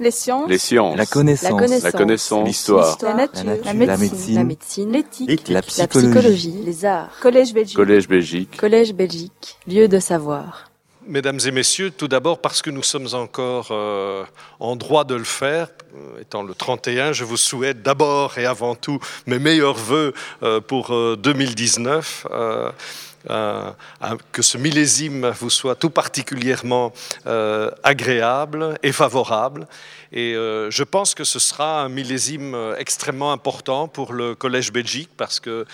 Les sciences. Les sciences. La connaissance. La connaissance. L'histoire. La nature. La nature. La La médecine. médecine. La médecine. L'éthique. La La psychologie. Les arts. Collège Belgique. Collège Belgique. Collège Belgique. Lieu de savoir. Mesdames et messieurs, tout d'abord parce que nous sommes encore euh, en droit de le faire, euh, étant le 31, je vous souhaite d'abord et avant tout mes meilleurs voeux euh, pour euh, 2019. Euh, que ce millésime vous soit tout particulièrement euh, agréable et favorable. Et euh, je pense que ce sera un millésime extrêmement important pour le Collège Belgique parce que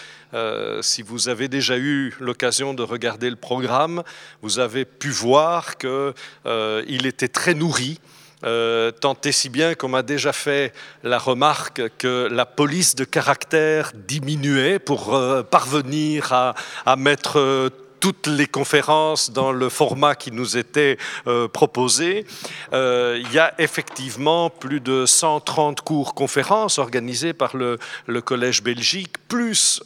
si vous avez déjà eu l'occasion de regarder le programme, vous avez pu voir qu'il était très nourri. Euh, tant et si bien qu'on m'a déjà fait la remarque que la police de caractère diminuait pour euh, parvenir à, mettre euh, toutes les conférences dans le format qui nous était euh, proposé. Il y a effectivement plus de 130 cours conférences organisés par le, Collège Belgique, plus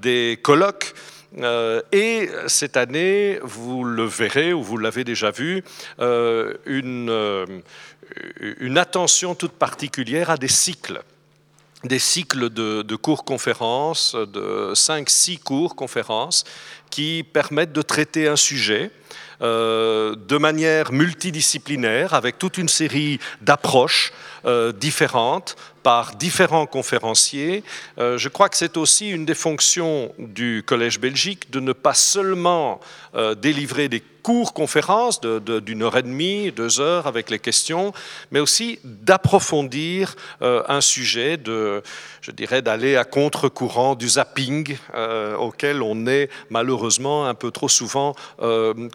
des colloques. Euh, et cette année, vous le verrez ou vous l'avez déjà vu, euh, une, euh, une attention toute particulière à des cycles. Des cycles de, de cours-conférences, de 5-6 cours-conférences, qui permettent de traiter un sujet de manière multidisciplinaire, avec toute une série d'approches euh, différentes par différents conférenciers. Euh, je crois que c'est aussi une des fonctions du Collège Belgique de ne pas seulement euh, délivrer des cours-conférences d'une de, d'une heure et demie, deux heures avec les questions, mais aussi d'approfondir un sujet, de, je dirais d'aller à contre-courant du zapping auquel on est malheureusement un peu trop souvent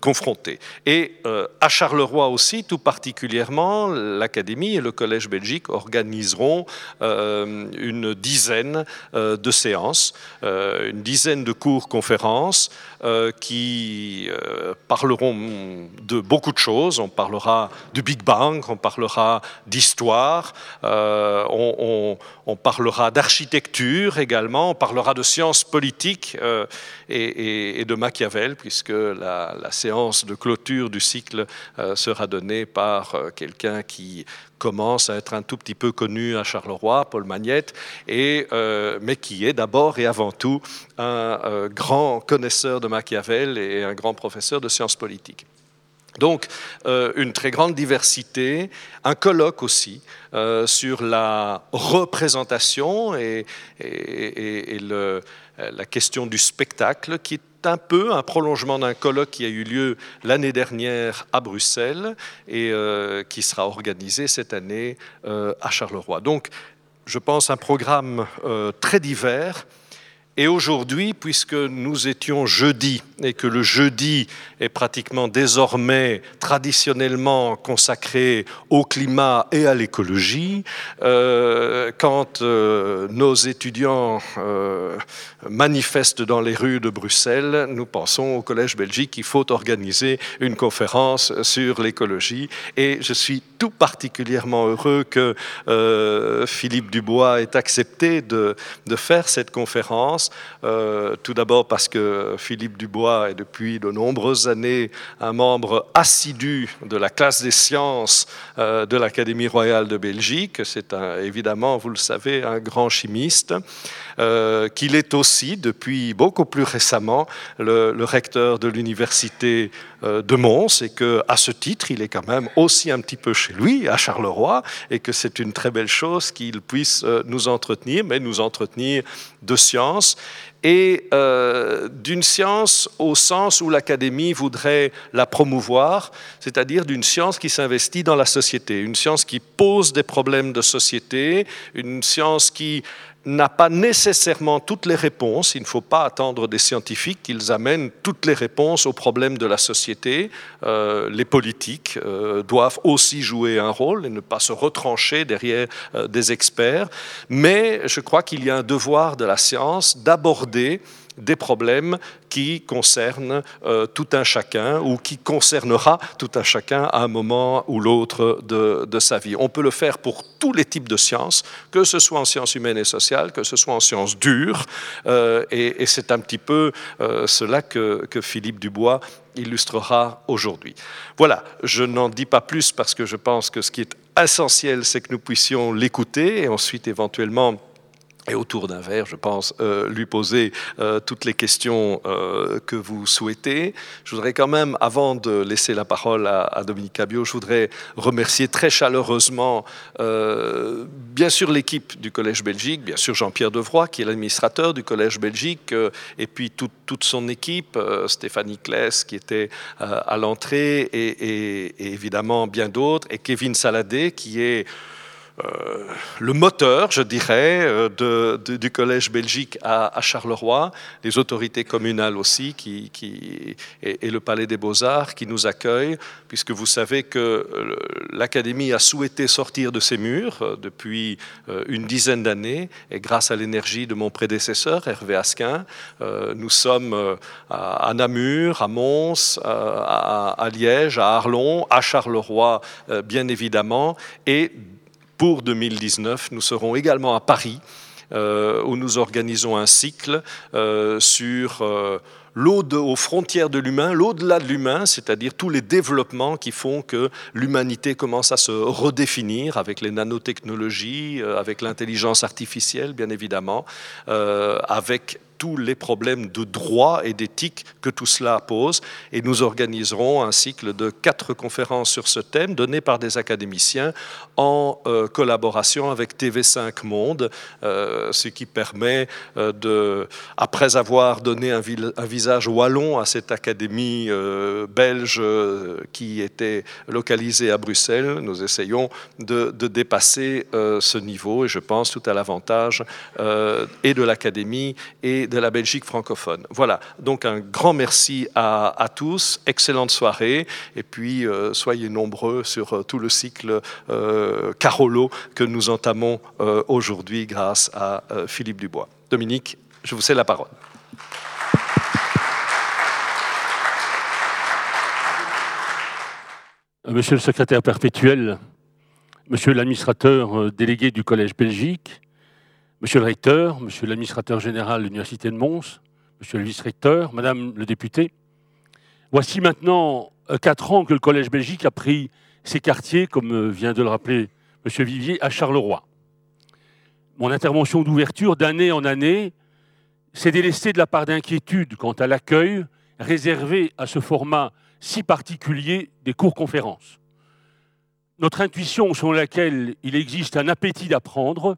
confronté. Et à Charleroi aussi, tout particulièrement, l'Académie et le Collège Belgique organiseront euh, une dizaine euh, de séances, euh, une dizaine de cours-conférences euh, qui parleront de beaucoup de choses. On parlera du Big Bang, on parlera d'histoire, on, parlera d'architecture également, on parlera de sciences politiques et, de Machiavel, puisque la, séance de clôture du cycle sera donnée par quelqu'un qui commence à être un tout petit peu connu à Charleroi, Paul Magnette, et, euh, mais qui est d'abord et avant tout un euh, grand connaisseur de Machiavel et un grand professeur de sciences politiques. Donc, euh, une très grande diversité, un colloque aussi euh, sur la représentation et, euh, la question du spectacle, qui est un peu un prolongement d'un colloque qui a eu lieu l'année dernière à Bruxelles et qui sera organisé cette année à Charleroi. Donc, je pense un programme très divers. Et aujourd'hui, puisque nous étions jeudi et que le jeudi est pratiquement désormais traditionnellement consacré au climat et à l'écologie, euh, quand euh, nos étudiants euh, manifestent dans les rues de Bruxelles, nous pensons au Collège Belgique qu'il faut organiser une conférence sur l'écologie. Et je suis tout particulièrement heureux que Philippe Dubois ait accepté de faire cette conférence. Euh, tout d'abord parce que Philippe Dubois est depuis de nombreuses années un membre assidu de la classe des sciences euh, de l'Académie royale de Belgique. C'est évidemment, vous le savez, un grand chimiste. Euh, qu'il est aussi, depuis beaucoup plus récemment, le, le recteur de l'université de Mons et que, à ce titre, il est quand même aussi un petit peu chez lui, à Charleroi, et que c'est une très belle chose qu'il puisse euh, nous entretenir, mais nous entretenir de science. Et euh, d'une science au sens où l'Académie voudrait la promouvoir, c'est-à-dire d'une science qui s'investit dans la société, une science qui pose des problèmes de société, une science qui n'a pas nécessairement toutes les réponses. Il ne faut pas attendre des scientifiques qu'ils amènent toutes les réponses aux problèmes de la société. Euh, les politiques euh, doivent aussi jouer un rôle et ne pas se retrancher derrière euh, des experts. Mais je crois qu'il y a un devoir de la science d'aborder des problèmes qui concernent euh, tout un chacun ou qui concernera tout un chacun à un moment ou l'autre de, de sa vie. On peut le faire pour tous les types de sciences, que ce soit en sciences humaines et sociales, que ce soit en sciences dures, euh, et, c'est un petit peu euh, cela que, que Philippe Dubois illustrera aujourd'hui. Voilà, je n'en dis pas plus parce que je pense que ce qui est essentiel, c'est que nous puissions l'écouter et ensuite éventuellement et autour d'un verre, je pense, euh, lui poser euh, toutes les questions euh, que vous souhaitez. Je voudrais quand même, avant de laisser la parole à, Dominique Cabio, je voudrais remercier très chaleureusement, bien sûr, l'équipe du Collège Belgique, bien sûr Jean-Pierre Devroy, qui est l'administrateur du Collège Belgique, et puis toute son équipe, Stéphanie Kless, qui était à l'entrée, et, et, évidemment bien d'autres, et Kevin Saladé, qui est euh, le moteur, je dirais, euh, du Collège Belgique à, Charleroi, les autorités communales aussi, et, le Palais des Beaux-Arts qui nous accueillent, puisque vous savez que euh, l'Académie a souhaité sortir de ses murs depuis une dizaine d'années, et grâce à l'énergie de mon prédécesseur, Hervé Asquin, nous sommes à, Namur, à Mons, à, à, Liège, à Arlon, à Charleroi, bien évidemment, et pour 2019, nous serons également à Paris, euh, où nous organisons un cycle euh, sur euh, l'au aux frontières de l'humain, l'au-delà de l'humain, c'est-à-dire tous les développements qui font que l'humanité commence à se redéfinir avec les nanotechnologies, avec l'intelligence artificielle, bien évidemment, avec tous les problèmes de droit et d'éthique que tout cela pose. Et nous organiserons un cycle de quatre conférences sur ce thème données par des académiciens en euh, collaboration avec TV5 Monde, euh, ce qui permet euh, de, après avoir donné un, visage wallon à cette académie belge qui était localisée à Bruxelles, nous essayons de, de dépasser ce niveau et je pense tout à l'avantage et de l'académie et de la Belgique francophone. Voilà, donc un grand merci à, tous, excellente soirée, et puis euh, soyez nombreux sur euh, tout le cycle euh, Carolo que nous entamons aujourd'hui grâce à Philippe Dubois. Dominique, je vous cède la parole. Monsieur le secrétaire perpétuel, monsieur l'administrateur délégué du Collège Belgique, Monsieur le recteur, monsieur l'administrateur général de l'Université de Mons, monsieur le vice-recteur, madame le député, voici maintenant euh, quatre ans que le Collège Belgique a pris ses quartiers, comme euh, vient de le rappeler monsieur Vivier, à Charleroi. Mon intervention d'ouverture d'année en année s'est délestée de la part d'inquiétude quant à l'accueil réservé à ce format si particulier des cours-conférences. Notre intuition selon laquelle il existe un appétit d'apprendre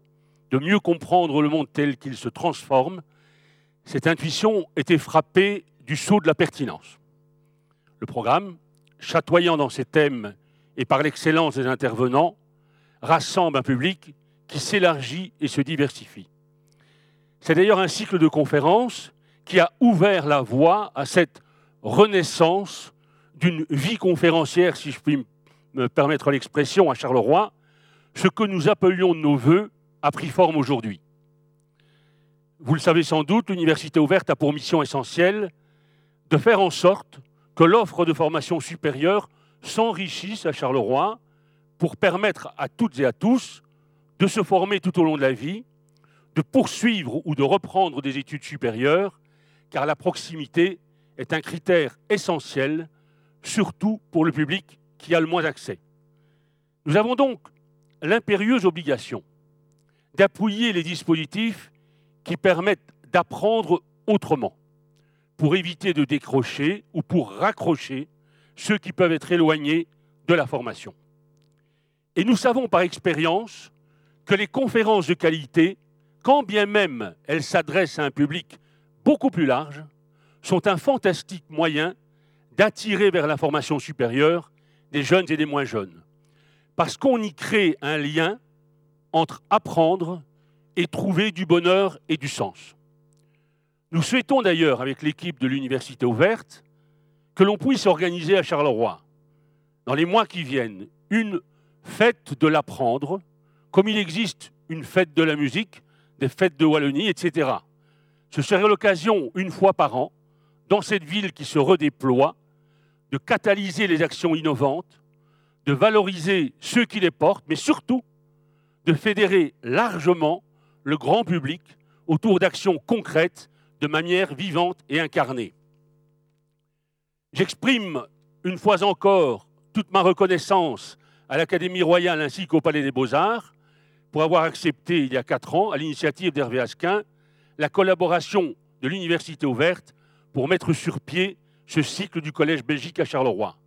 de mieux comprendre le monde tel qu'il se transforme, cette intuition était frappée du saut de la pertinence. Le programme, chatoyant dans ses thèmes et par l'excellence des intervenants, rassemble un public qui s'élargit et se diversifie. C'est d'ailleurs un cycle de conférences qui a ouvert la voie à cette renaissance d'une vie conférencière, si je puis me permettre l'expression, à Charleroi, ce que nous appelions nos voeux a pris forme aujourd'hui. Vous le savez sans doute, l'université ouverte a pour mission essentielle de faire en sorte que l'offre de formation supérieure s'enrichisse à Charleroi pour permettre à toutes et à tous de se former tout au long de la vie, de poursuivre ou de reprendre des études supérieures, car la proximité est un critère essentiel, surtout pour le public qui a le moins accès. Nous avons donc l'impérieuse obligation d'appuyer les dispositifs qui permettent d'apprendre autrement, pour éviter de décrocher ou pour raccrocher ceux qui peuvent être éloignés de la formation. Et nous savons par expérience que les conférences de qualité, quand bien même elles s'adressent à un public beaucoup plus large, sont un fantastique moyen d'attirer vers la formation supérieure des jeunes et des moins jeunes. Parce qu'on y crée un lien entre apprendre et trouver du bonheur et du sens. Nous souhaitons d'ailleurs, avec l'équipe de l'Université ouverte, que l'on puisse organiser à Charleroi, dans les mois qui viennent, une fête de l'apprendre, comme il existe une fête de la musique, des fêtes de Wallonie, etc. Ce serait l'occasion, une fois par an, dans cette ville qui se redéploie, de catalyser les actions innovantes, de valoriser ceux qui les portent, mais surtout de fédérer largement le grand public autour d'actions concrètes de manière vivante et incarnée. J'exprime une fois encore toute ma reconnaissance à l'Académie royale ainsi qu'au Palais des Beaux-Arts pour avoir accepté il y a quatre ans, à l'initiative d'Hervé Asquin, la collaboration de l'Université ouverte pour mettre sur pied ce cycle du Collège Belgique à Charleroi.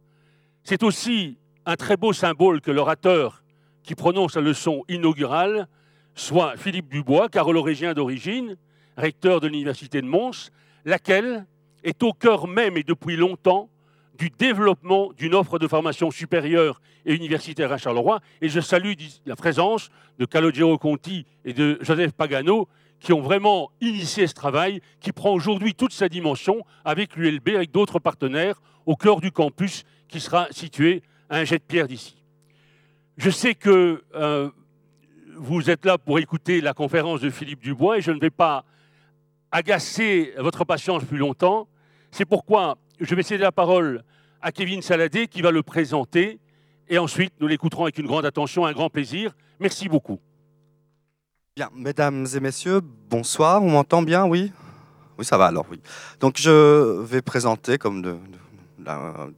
C'est aussi un très beau symbole que l'orateur qui prononce la leçon inaugurale soit Philippe Dubois, carolorégien d'origine, recteur de l'Université de Mons, laquelle est au cœur même et depuis longtemps du développement d'une offre de formation supérieure et universitaire à Charleroi. Et je salue la présence de Calogero Conti et de Joseph Pagano, qui ont vraiment initié ce travail, qui prend aujourd'hui toute sa dimension avec l'ULB, avec d'autres partenaires, au cœur du campus qui sera situé à un jet de pierre d'ici. Je sais que euh, vous êtes là pour écouter la conférence de Philippe Dubois et je ne vais pas agacer votre patience plus longtemps. C'est pourquoi je vais céder la parole à Kevin Saladé qui va le présenter et ensuite nous l'écouterons avec une grande attention, un grand plaisir. Merci beaucoup. Bien, mesdames et messieurs, bonsoir. On m'entend bien, oui? Oui, ça va alors, oui. Donc je vais présenter, comme de,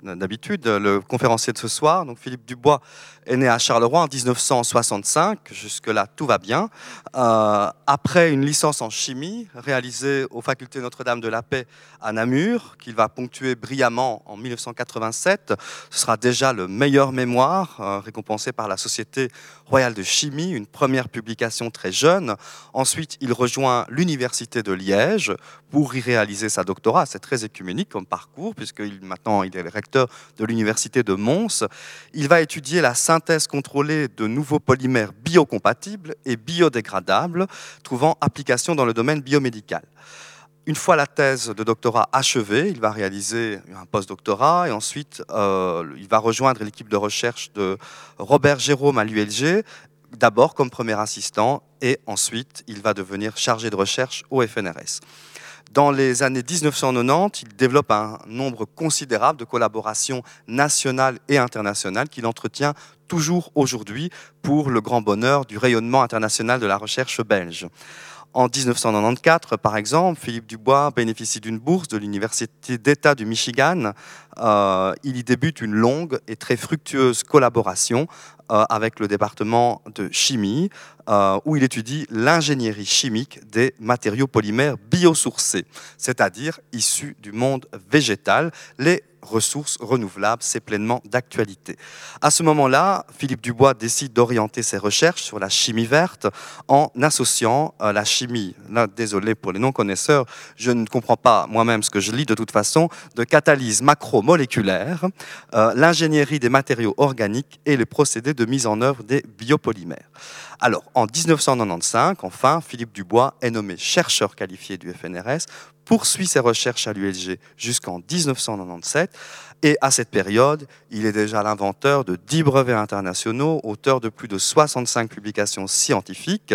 d'habitude, le conférencier de ce soir, donc Philippe Dubois, est né à Charleroi en 1965. Jusque-là, tout va bien. Euh, après une licence en chimie réalisée aux facultés Notre-Dame de la Paix à Namur, qu'il va ponctuer brillamment en 1987, ce sera déjà le meilleur mémoire euh, récompensé par la Société royale de chimie, une première publication très jeune. Ensuite, il rejoint l'Université de Liège pour y réaliser sa doctorat. C'est très écuménique comme parcours, puisque maintenant il est recteur de l'Université de Mons. Il va étudier la synthèse contrôlée de nouveaux polymères biocompatibles et biodégradables, trouvant application dans le domaine biomédical. Une fois la thèse de doctorat achevée, il va réaliser un post-doctorat et ensuite euh, il va rejoindre l'équipe de recherche de Robert Jérôme à l'ULG, d'abord comme premier assistant et ensuite il va devenir chargé de recherche au FNRS. Dans les années 1990, il développe un nombre considérable de collaborations nationales et internationales qu'il entretient toujours aujourd'hui pour le grand bonheur du rayonnement international de la recherche belge. En 1994, par exemple, Philippe Dubois bénéficie d'une bourse de l'Université d'État du Michigan. Euh, il y débute une longue et très fructueuse collaboration avec le département de chimie, euh, où il étudie l'ingénierie chimique des matériaux polymères biosourcés, c'est-à-dire issus du monde végétal, les ressources renouvelables, c'est pleinement d'actualité. À ce moment-là, Philippe Dubois décide d'orienter ses recherches sur la chimie verte en associant euh, la chimie, désolé pour les non-connaisseurs, je ne comprends pas moi-même ce que je lis de toute façon, de catalyse macromoléculaire, euh, l'ingénierie des matériaux organiques et les procédés de mise en œuvre des biopolymères. Alors, en 1995, enfin, Philippe Dubois est nommé chercheur qualifié du FNRS poursuit ses recherches à l'ULG jusqu'en 1997. Et à cette période, il est déjà l'inventeur de 10 brevets internationaux, auteur de plus de 65 publications scientifiques.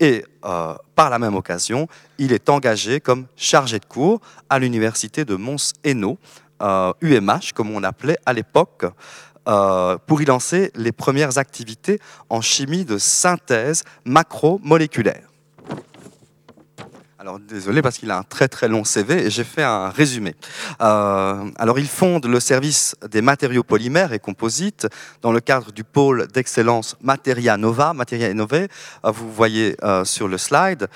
Et euh, par la même occasion, il est engagé comme chargé de cours à l'université de Mons-Hainaut, UMH comme on l'appelait à l'époque. Euh, pour y lancer les premières activités en chimie de synthèse macromoléculaire. Alors désolé parce qu'il a un très très long CV et j'ai fait un résumé. Euh, alors il fonde le service des matériaux polymères et composites dans le cadre du pôle d'excellence Materia Nova, Materia Innové, euh, vous voyez euh, sur le slide.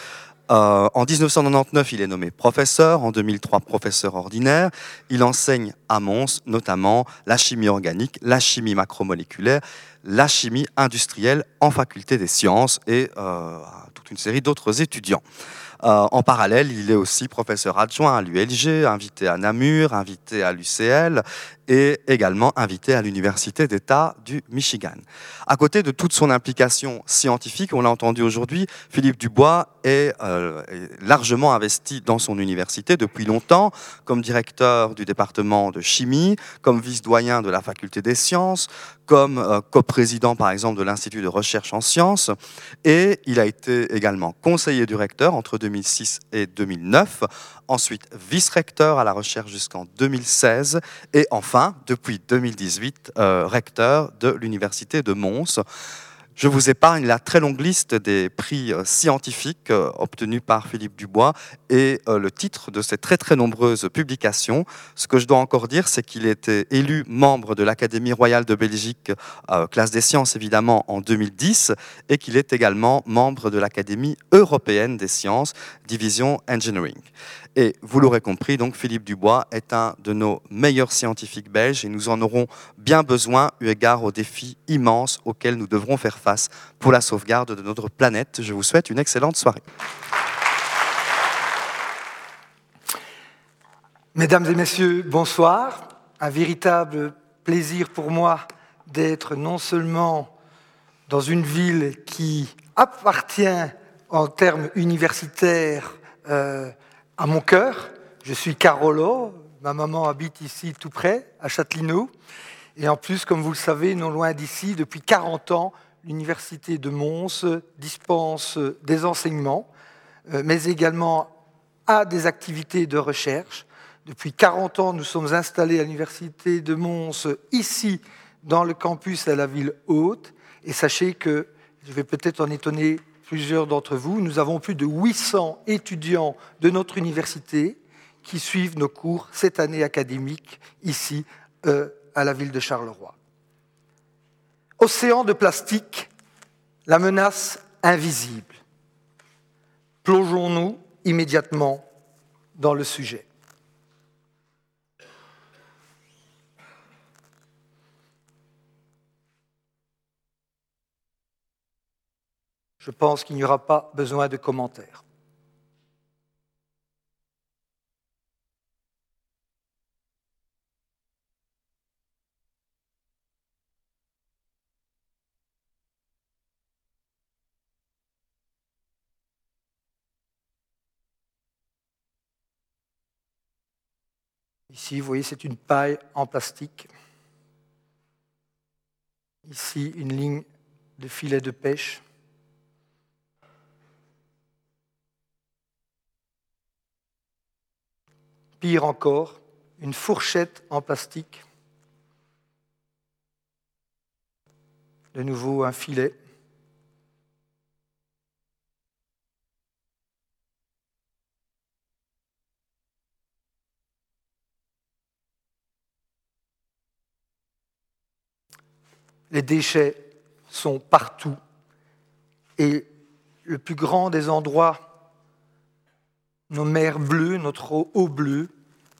En 1999, il est nommé professeur, en 2003 professeur ordinaire. Il enseigne à Mons notamment la chimie organique, la chimie macromoléculaire, la chimie industrielle en faculté des sciences et toute une série d'autres étudiants. Euh, en parallèle, il est aussi professeur adjoint à l'ULG, invité à Namur, invité à l'UCL et également invité à l'Université d'État du Michigan. À côté de toute son implication scientifique, on l'a entendu aujourd'hui, Philippe Dubois est, euh, largement investi dans son université depuis longtemps, comme directeur du département de chimie, comme vice-doyen de la faculté des sciences, comme euh, coprésident par exemple de l'Institut de recherche en sciences, et il a été également conseiller du recteur entre 2006 et 2009, ensuite vice-recteur à la recherche jusqu'en 2016, et enfin, depuis 2018, euh, recteur de l'Université de Mons. Je vous épargne la très longue liste des prix euh, scientifiques euh, obtenus par Philippe Dubois et euh, le titre de ses très très nombreuses publications. Ce que je dois encore dire, c'est qu'il était élu membre de l'Académie royale de Belgique, classe des sciences évidemment, en 2010, et qu'il est également membre de l'Académie européenne des sciences, division engineering. Et vous l'aurez compris, donc Philippe Dubois est un de nos meilleurs scientifiques belges et nous en aurons bien besoin eu égard aux défis immenses auxquels nous devrons faire face pour la sauvegarde de notre planète. Je vous souhaite une excellente soirée. Mesdames et messieurs, bonsoir. Un véritable plaisir pour moi d'être non seulement dans une ville qui appartient en termes universitaires euh, à mon cœur. Je suis Carolo, ma maman habite ici tout près, à Châtelineau. Et en plus, comme vous le savez, non loin d'ici, depuis 40 ans, l'Université de Mons dispense des enseignements, euh, mais également a des activités de recherche. Depuis 40 ans, nous sommes installés à l'Université de Mons, ici, dans le campus à la ville haute. Et sachez que, je vais peut-être en étonner plusieurs d'entre vous, nous avons plus de 800 étudiants de notre université qui suivent nos cours cette année académique ici euh, à la ville de Charleroi. Océan de plastique, la menace invisible. Plongeons-nous immédiatement dans le sujet. Je pense qu'il n'y aura pas besoin de commentaires. Ici, vous voyez, c'est une paille en plastique. Ici, une ligne de filet de pêche. Pire encore, une fourchette en plastique. De nouveau un filet. Les déchets sont partout et le plus grand des endroits nos mers bleues, notre eau bleue,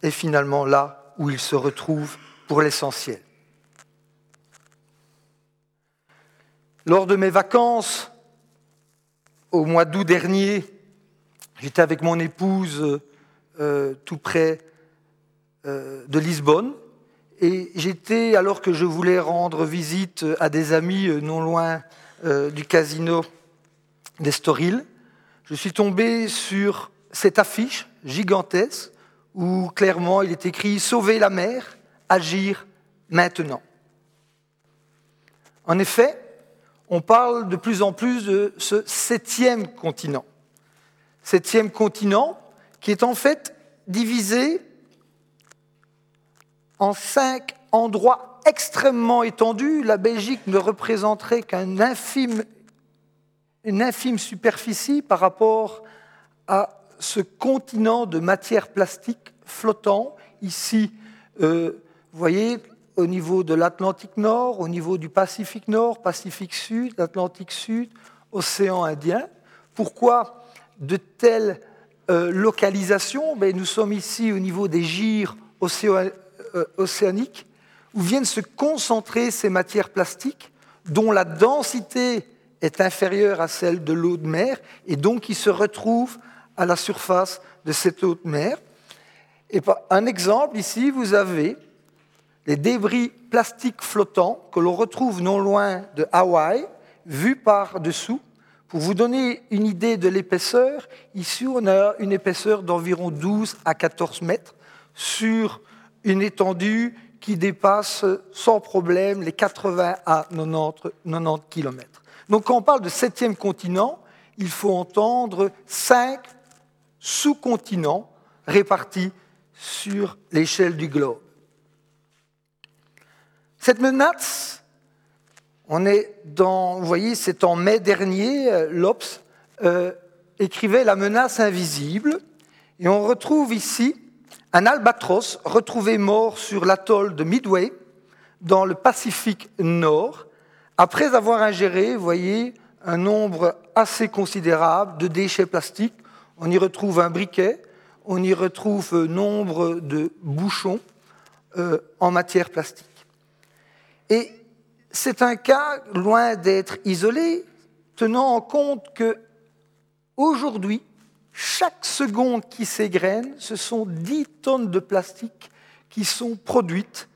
est finalement là où ils se retrouvent pour l'essentiel. Lors de mes vacances, au mois d'août dernier, j'étais avec mon épouse euh, tout près euh, de Lisbonne et j'étais, alors que je voulais rendre visite à des amis euh, non loin du casino d'Estoril, je suis tombé sur cette affiche gigantesque où clairement il est écrit Sauver la mer, agir maintenant. En effet, on parle de plus en plus de ce septième continent. Septième continent qui est en fait divisé en cinq endroits extrêmement étendus. La Belgique ne représenterait qu'une infime, infime superficie par rapport à ce continent de matière plastique flottant, ici, euh, vous voyez, au niveau de l'Atlantique Nord, au niveau du Pacifique Nord, Pacifique Sud, l'Atlantique Sud, océan Indien. Pourquoi de telles euh, localisations? Ben, Nous sommes ici au niveau des gires euh, océaniques, où viennent se concentrer ces matières plastiques, dont la densité est inférieure à celle de l'eau de mer, et donc qui se retrouvent à la surface de cette haute mer. Et un exemple, ici, vous avez les débris plastiques flottants que l'on retrouve non loin de Hawaï, vus par-dessous. Pour vous donner une idée de l'épaisseur, ici on a une épaisseur d'environ 12 à 14 mètres sur une étendue qui dépasse sans problème les 80 à 90, 90 km. Donc quand on parle de septième continent, il faut entendre cinq sous-continents répartis sur l'échelle du globe. Cette menace, On est dans, vous voyez, c'est en mai dernier, euh, l'Obs euh, écrivait La menace invisible, et on retrouve ici un albatros retrouvé mort sur l'atoll de Midway, dans le Pacifique Nord, après avoir ingéré, vous voyez, un nombre assez considérable de déchets plastiques. On y retrouve un briquet, on y retrouve nombre de bouchons euh, en matière plastique. Et c'est un cas loin d'être isolé, tenant en compte que aujourd'hui, chaque seconde qui s'égrène, ce sont 10 tonnes de plastique qui sont produites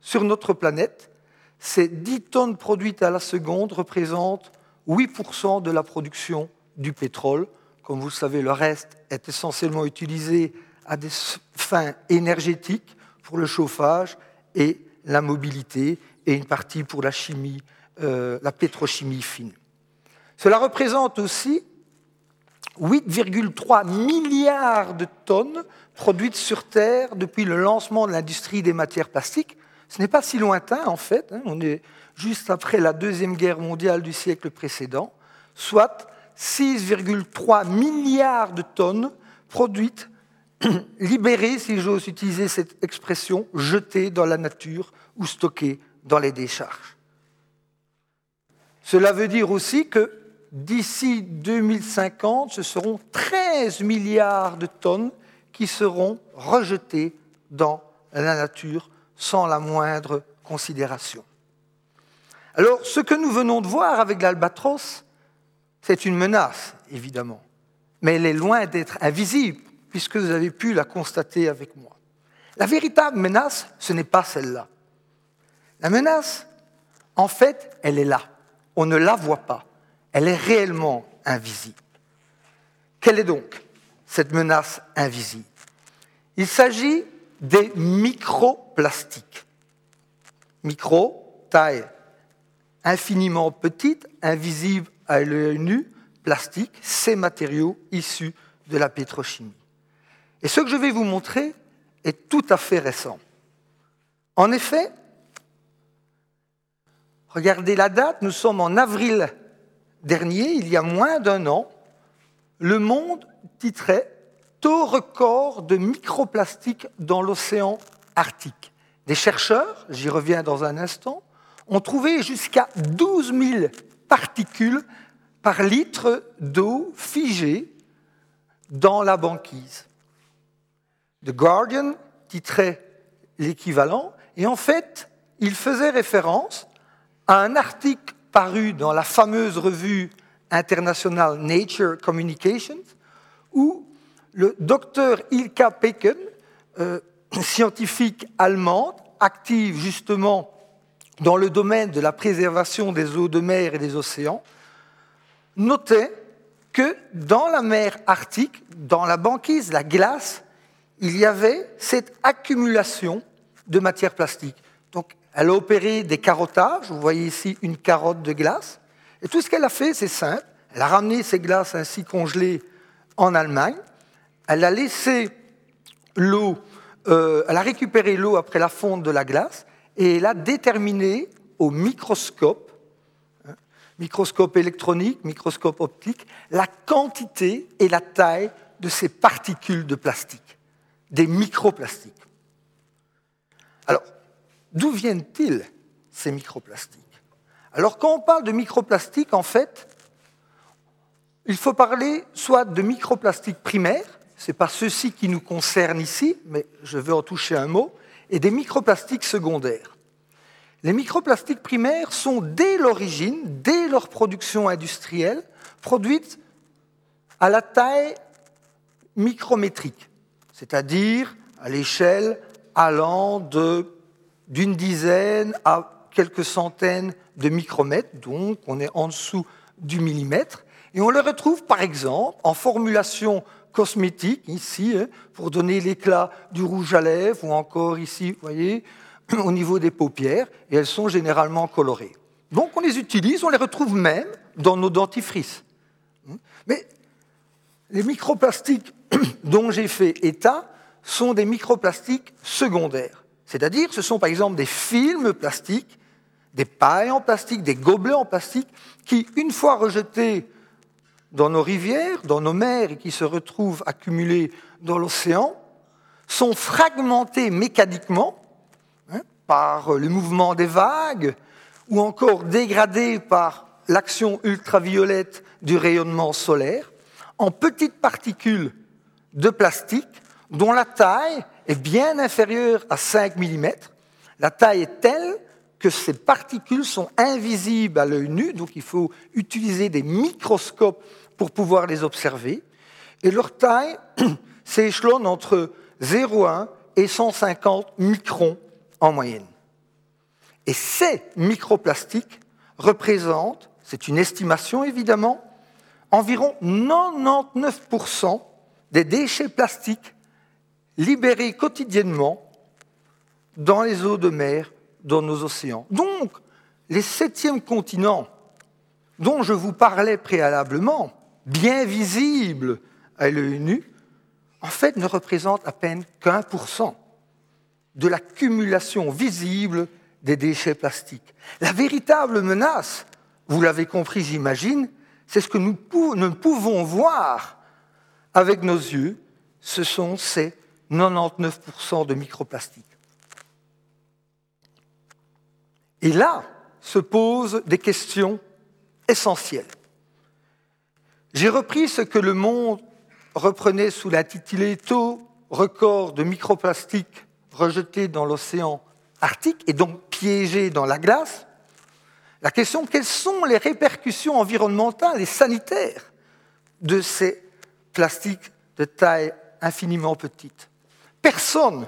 sur notre planète. Ces 10 tonnes produites à la seconde représentent 8% de la production du pétrole. Comme vous le savez, le reste est essentiellement utilisé à des fins énergétiques pour le chauffage et la mobilité et une partie pour la chimie, euh, la pétrochimie fine. Cela représente aussi 8,3 milliards de tonnes produites sur Terre depuis le lancement de l'industrie des matières plastiques. Ce n'est pas si lointain en fait, hein. on est juste après la Deuxième Guerre mondiale du siècle précédent, soit 6,3 milliards de tonnes produites, libérées, si j'ose utiliser cette expression, jetées dans la nature ou stockées dans les décharges. Cela veut dire aussi que d'ici 2050, ce seront 13 milliards de tonnes qui seront rejetées dans la nature sans la moindre considération. Alors, ce que nous venons de voir avec l'albatros, c'est une menace, évidemment, mais elle est loin d'être invisible, puisque vous avez pu la constater avec moi. La véritable menace, ce n'est pas celle-là. La menace, en fait, elle est là. On ne la voit pas. Elle est réellement invisible. Quelle est donc cette menace invisible? Il s'agit des microplastiques. Micro, taille infiniment petite, invisible à l'œil nu, plastique, ces matériaux issus de la pétrochimie. Et ce que je vais vous montrer est tout à fait récent. En effet, regardez la date, nous sommes en avril dernier, il y a moins d'un an, Le Monde titrait Taux record de microplastiques dans l'océan Arctique. Des chercheurs, j'y reviens dans un instant, ont trouvé jusqu'à 12 000 particules par litre d'eau figée dans la banquise. The Guardian titrait l'équivalent, et en fait, il faisait référence à un article paru dans la fameuse revue internationale Nature Communications, où le docteur Ilka Peken, euh, scientifique allemande, active justement dans le domaine de la préservation des eaux de mer et des océans, notait que dans la mer Arctique, dans la banquise, la glace, il y avait cette accumulation de matières plastiques. Donc, elle a opéré des carottages. Vous voyez ici une carotte de glace. Et tout ce qu'elle a fait, c'est simple. Elle a ramené ces glaces ainsi congelées en Allemagne. Elle a laissé l'eau, euh, elle a récupéré l'eau après la fonte de la glace et elle a déterminé au microscope, microscope électronique, microscope optique, la quantité et la taille de ces particules de plastique, des microplastiques. Alors, D'où viennent-ils ces microplastiques? Alors quand on parle de microplastiques, en fait, il faut parler soit de microplastiques primaires, ce n'est pas ceux-ci qui nous concernent ici, mais je veux en toucher un mot, et des microplastiques secondaires. Les microplastiques primaires sont dès l'origine, dès leur production industrielle, produites à la taille micrométrique, c'est-à-dire à l'échelle allant d'une dizaine à quelques centaines de micromètres, donc on est en dessous du millimètre. Et on le retrouve par exemple en formulation cosmétique, ici, hein, pour donner l'éclat du rouge à lèvres, ou encore ici, vous voyez, au niveau des paupières, et elles sont généralement colorées. Donc on les utilise, on les retrouve même dans nos dentifrices. Mais les microplastiques dont j'ai fait état sont des microplastiques secondaires. C'est-à-dire, ce sont par exemple des films plastiques, des pailles en plastique, des gobelets en plastique, qui, une fois rejetés dans nos rivières, dans nos mers, et qui se retrouvent accumulés dans l'océan, sont fragmentés mécaniquement par le mouvement des vagues, ou encore dégradés par l'action ultraviolette du rayonnement solaire, en petites particules de plastique dont la taille est bien inférieure à 5 mm. La taille est telle que ces particules sont invisibles à l'œil nu, donc il faut utiliser des microscopes pour pouvoir les observer. Et leur taille s'échelonne entre 0,1 et 150 microns en moyenne. Et ces microplastiques représentent, c'est une estimation évidemment, environ 99% des déchets plastiques libérés quotidiennement dans les eaux de mer, dans nos océans. Donc, les septièmes continents dont je vous parlais préalablement, bien visibles à l'œil nu, en fait ne représentent à peine qu'un pour cent de l'accumulation visible des déchets plastiques. La véritable menace, vous l'avez compris j'imagine, c'est ce que nous ne pouvons voir avec nos yeux, ce sont ces 99% de microplastiques. Et là se posent des questions essentielles. J'ai repris ce que le monde reprenait sous l'intitulé Taux record de microplastiques rejetés dans l'océan Arctique et donc piégés dans la glace. La question quelles sont les répercussions environnementales et sanitaires de ces plastiques de taille infiniment petite? Personne,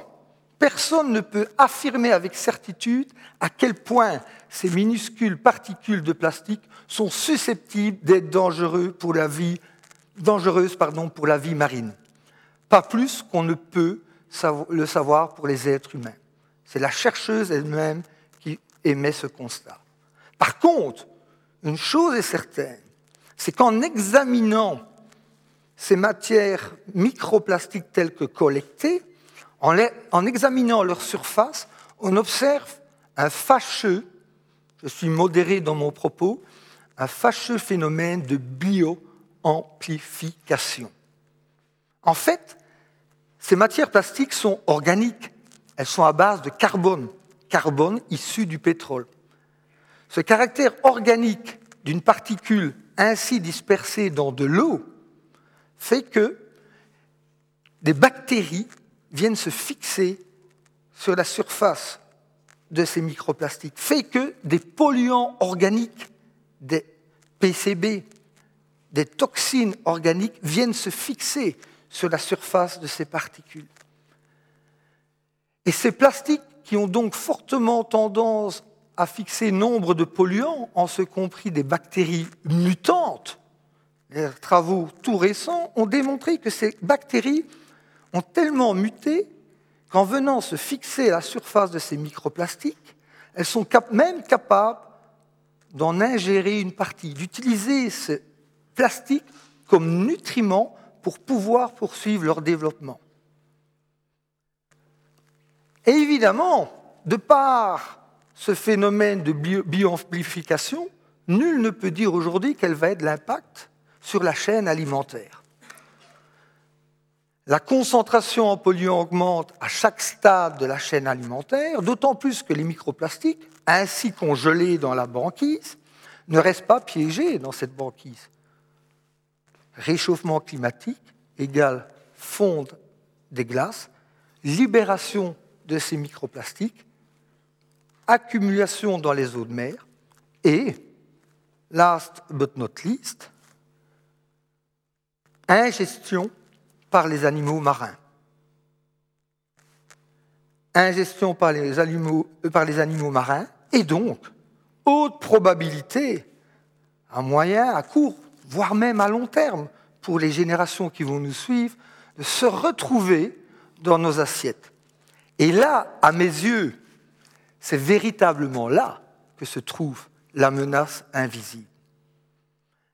personne ne peut affirmer avec certitude à quel point ces minuscules particules de plastique sont susceptibles d'être dangereuses pour la vie, dangereuses pardon, pour la vie marine. Pas plus qu'on ne peut le savoir pour les êtres humains. C'est la chercheuse elle-même qui émet ce constat. Par contre, une chose est certaine, c'est qu'en examinant ces matières microplastiques telles que collectées, en, examinant leur surface, on observe un fâcheux, je suis modéré dans mon propos, un fâcheux phénomène de bioamplification. En fait, ces matières plastiques sont organiques, elles sont à base de carbone, carbone issu du pétrole. Ce caractère organique d'une particule ainsi dispersée dans de l'eau fait que des bactéries viennent se fixer sur la surface de ces microplastiques, fait que des polluants organiques, des PCB, des toxines organiques viennent se fixer sur la surface de ces particules. Et ces plastiques qui ont donc fortement tendance à fixer nombre de polluants, en ce compris des bactéries mutantes, les travaux tout récents ont démontré que ces bactéries ont tellement muté qu'en venant se fixer à la surface de ces microplastiques, elles sont même capables d'en ingérer une partie, d'utiliser ce plastique comme nutriment pour pouvoir poursuivre leur développement. Et évidemment, de par ce phénomène de bioamplification, nul ne peut dire aujourd'hui quel va être l'impact sur la chaîne alimentaire. La concentration en polluants augmente à chaque stade de la chaîne alimentaire, d'autant plus que les microplastiques, ainsi congelés dans la banquise, ne restent pas piégés dans cette banquise. Réchauffement climatique égale fonte des glaces, libération de ces microplastiques, accumulation dans les eaux de mer et, last but not least, ingestion par les animaux marins. Ingestion par les animaux, euh, par les animaux marins, et donc haute probabilité, à moyen, à court, voire même à long terme, pour les générations qui vont nous suivre, de se retrouver dans nos assiettes. Et là, à mes yeux, c'est véritablement là que se trouve la menace invisible.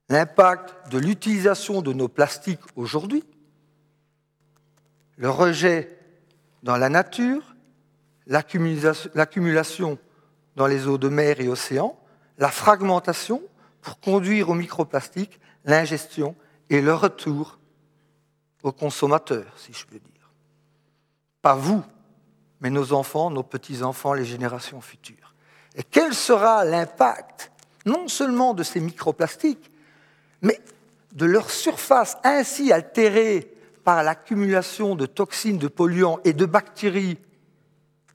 L'impact de l'utilisation de nos plastiques aujourd'hui le rejet dans la nature, l'accumulation dans les eaux de mer et océans, la fragmentation pour conduire au microplastique, l'ingestion et le retour aux consommateurs, si je peux dire. Pas vous, mais nos enfants, nos petits-enfants, les générations futures. Et quel sera l'impact non seulement de ces microplastiques, mais de leur surface ainsi altérée par l'accumulation de toxines, de polluants et de bactéries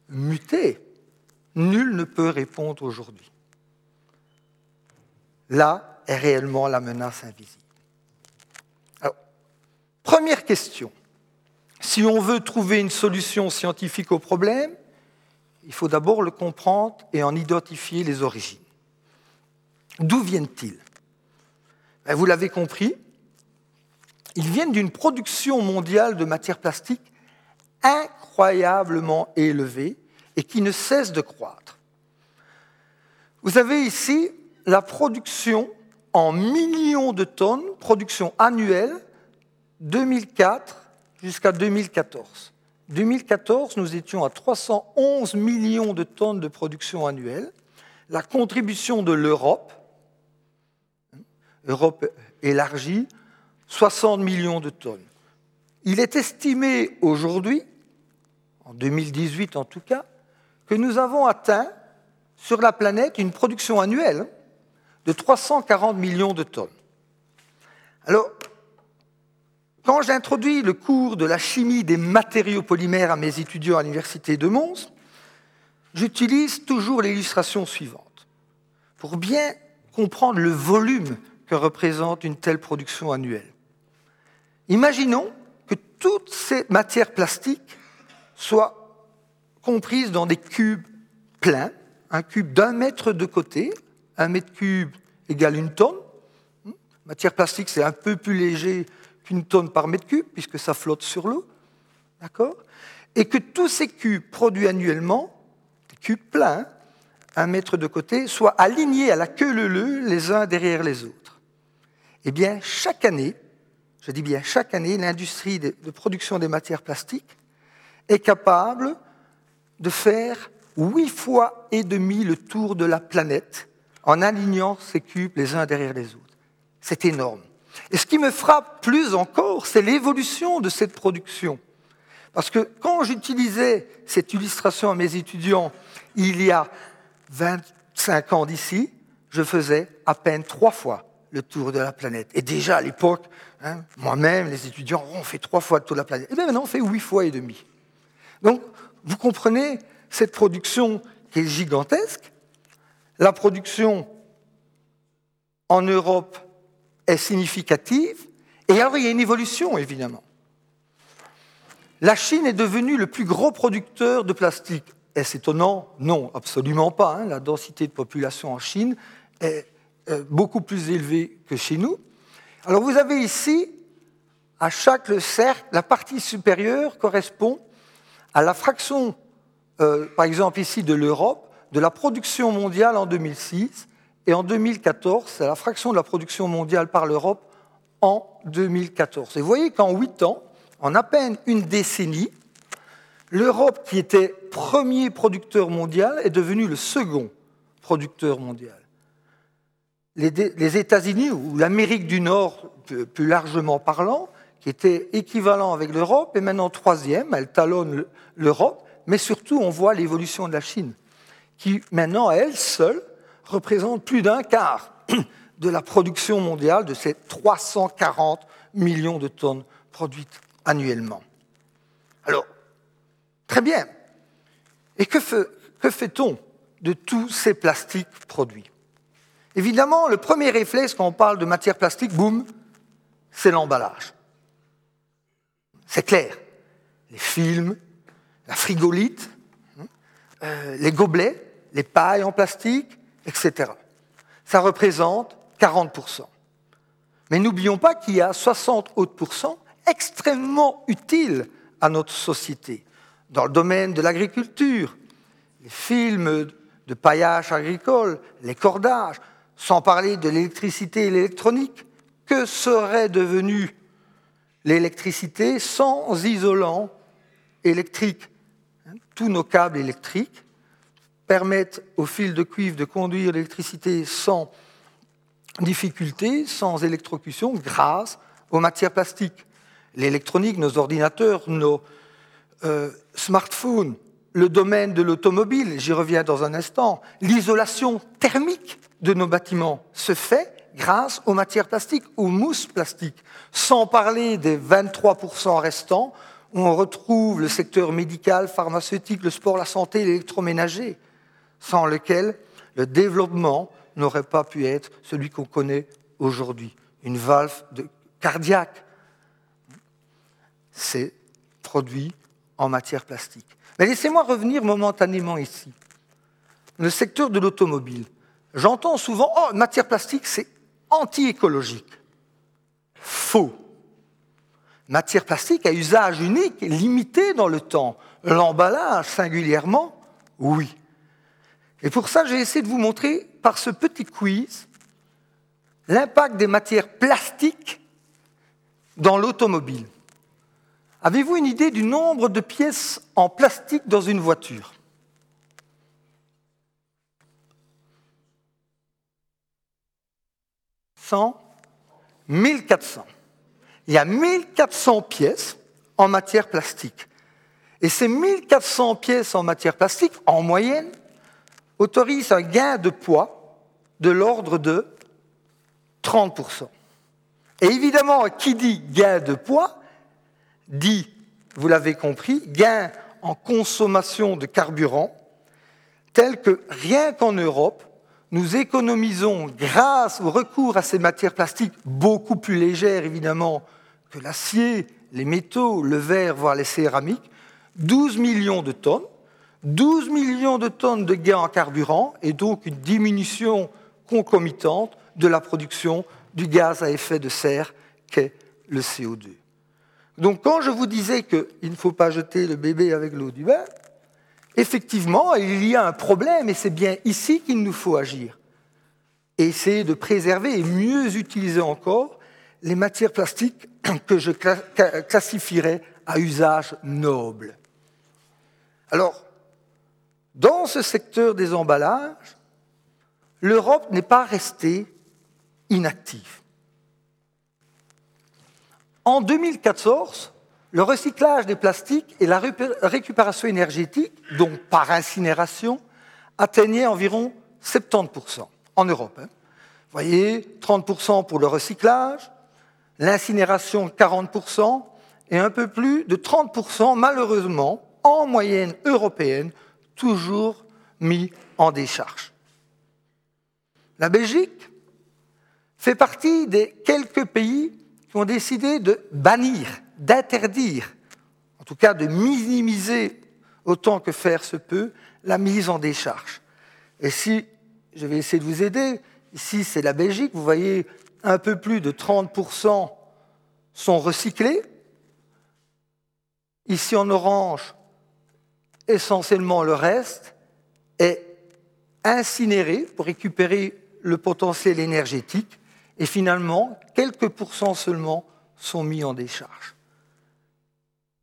mutées, nul ne peut répondre aujourd'hui. Là est réellement la menace invisible. Première question. Si on veut trouver une solution scientifique au problème, il faut d'abord le comprendre et en identifier les origines. D'où viennent-ils? Ben, Vous l'avez compris, ils viennent d'une production mondiale de matières plastiques incroyablement élevée et qui ne cesse de croître. Vous avez ici la production en millions de tonnes, production annuelle, 2004 jusqu'à 2014. 2014, nous étions à 311 millions de tonnes de production annuelle. La contribution de l'Europe, Europe élargie, 60 millions de tonnes. Il est estimé aujourd'hui, en 2018 en tout cas, que nous avons atteint sur la planète une production annuelle de 340 millions de tonnes. Alors, quand j'introduis le cours de la chimie des matériaux polymères à mes étudiants à l'Université de Mons, j'utilise toujours l'illustration suivante. Pour bien comprendre le volume que représente une telle production annuelle. Imaginons que toutes ces matières plastiques soient comprises dans des cubes pleins, un cube d'un mètre de côté, un mètre cube égale une tonne. Matière plastique, c'est un peu plus léger qu'une tonne par mètre cube, puisque ça flotte sur l'eau. D'accord? Et que tous ces cubes produits annuellement, des cubes pleins, un mètre de côté, soient alignés à la queue leu les uns derrière les autres. Eh bien, chaque année, je dis bien chaque année, l'industrie de production des matières plastiques est capable de faire huit fois et demi le tour de la planète en alignant ces cubes les uns derrière les autres. C'est énorme. Et ce qui me frappe plus encore, c'est l'évolution de cette production. Parce que quand j'utilisais cette illustration à mes étudiants il y a 25 ans d'ici, je faisais à peine trois fois le tour de la planète. Et déjà à l'époque, hein, moi-même, les étudiants, on fait trois fois le tour de la planète. Et bien maintenant, on fait huit fois et demi. Donc, vous comprenez cette production qui est gigantesque. La production en Europe est significative. Et alors, il y a une évolution, évidemment. La Chine est devenue le plus gros producteur de plastique. Est-ce étonnant? Non, absolument pas. Hein. La densité de population en Chine est euh, beaucoup plus élevée que chez nous. Alors vous avez ici, à chaque cercle, la partie supérieure correspond à la fraction, euh, par exemple ici de l'Europe, de la production mondiale en 2006, et en 2014, c'est la fraction de la production mondiale par l'Europe en 2014. Et vous voyez qu'en huit ans, en à peine une décennie, l'Europe, qui était premier producteur mondial, est devenue le second producteur mondial. Les, États-Unis ou l'Amérique du Nord, plus largement parlant, qui était équivalent avec l'Europe, est maintenant troisième, elle talonne l'Europe, mais surtout on voit l'évolution de la Chine, qui maintenant, à elle seule, représente plus d'un quart de la production mondiale de ces 340 millions de tonnes produites annuellement. Alors, très bien. Et que, fait-on de tous ces plastiques produits? Évidemment, le premier réflexe quand on parle de matière plastique, boum, c'est l'emballage. C'est clair. Les films, la frigolite, hein, euh, les gobelets, les pailles en plastique, etc. Ça représente 40%. Mais n'oublions pas qu'il y a 60 autres extrêmement utiles à notre société. Dans le domaine de l'agriculture, les films de paillage agricole, les cordages, sans parler de l'électricité et l'électronique. Que serait devenue l'électricité sans isolant électrique? Tous nos câbles électriques permettent au fil de cuivre de conduire l'électricité sans difficulté, sans électrocution, grâce aux matières plastiques. L'électronique, nos ordinateurs, nos euh, smartphones, le domaine de l'automobile, j'y reviens dans un instant, l'isolation thermique de nos bâtiments se fait grâce aux matières plastiques, aux mousses plastiques, sans parler des 23% restants où on retrouve le secteur médical, pharmaceutique, le sport, la santé, l'électroménager, sans lequel le développement n'aurait pas pu être celui qu'on connaît aujourd'hui. Une valve cardiaque, c'est produit en matière plastique. Mais laissez-moi revenir momentanément ici. Le secteur de l'automobile. J'entends souvent, oh, matière plastique, c'est anti-écologique. Faux. Matière plastique à usage unique, limité dans le temps. L'emballage, singulièrement, oui. Et pour ça, j'ai essayé de vous montrer par ce petit quiz l'impact des matières plastiques dans l'automobile. Avez-vous une idée du nombre de pièces en plastique dans une voiture? 100 1400. Il y a 1400 pièces en matière plastique. Et ces 1400 pièces en matière plastique, en moyenne, autorisent un gain de poids de l'ordre de 30%. Et évidemment, qui dit gain de poids, dit, vous l'avez compris, gain en consommation de carburant, tel que rien qu'en Europe, nous économisons, grâce au recours à ces matières plastiques beaucoup plus légères évidemment que l'acier, les métaux, le verre, voire les céramiques, 12 millions de tonnes, 12 millions de tonnes de gains en carburant et donc une diminution concomitante de la production du gaz à effet de serre qu'est le CO2. Donc quand je vous disais qu'il ne faut pas jeter le bébé avec l'eau du bain, effectivement, il y a un problème et c'est bien ici qu'il nous faut agir. Et essayer de préserver et mieux utiliser encore les matières plastiques que je classifierais à usage noble. Alors, dans ce secteur des emballages, l'Europe n'est pas restée inactive. En 2014, le recyclage des plastiques et la récupération énergétique, donc par incinération, atteignaient environ 70% en Europe. Hein. Vous voyez, 30% pour le recyclage, l'incinération 40% et un peu plus de 30% malheureusement en moyenne européenne, toujours mis en décharge. La Belgique fait partie des quelques pays qui ont décidé de bannir d'interdire, en tout cas de minimiser autant que faire se peut, la mise en décharge. Et si, je vais essayer de vous aider, ici c'est la Belgique, vous voyez un peu plus de 30% sont recyclés. Ici en orange, essentiellement le reste est incinéré pour récupérer le potentiel énergétique et finalement, quelques pourcents seulement sont mis en décharge.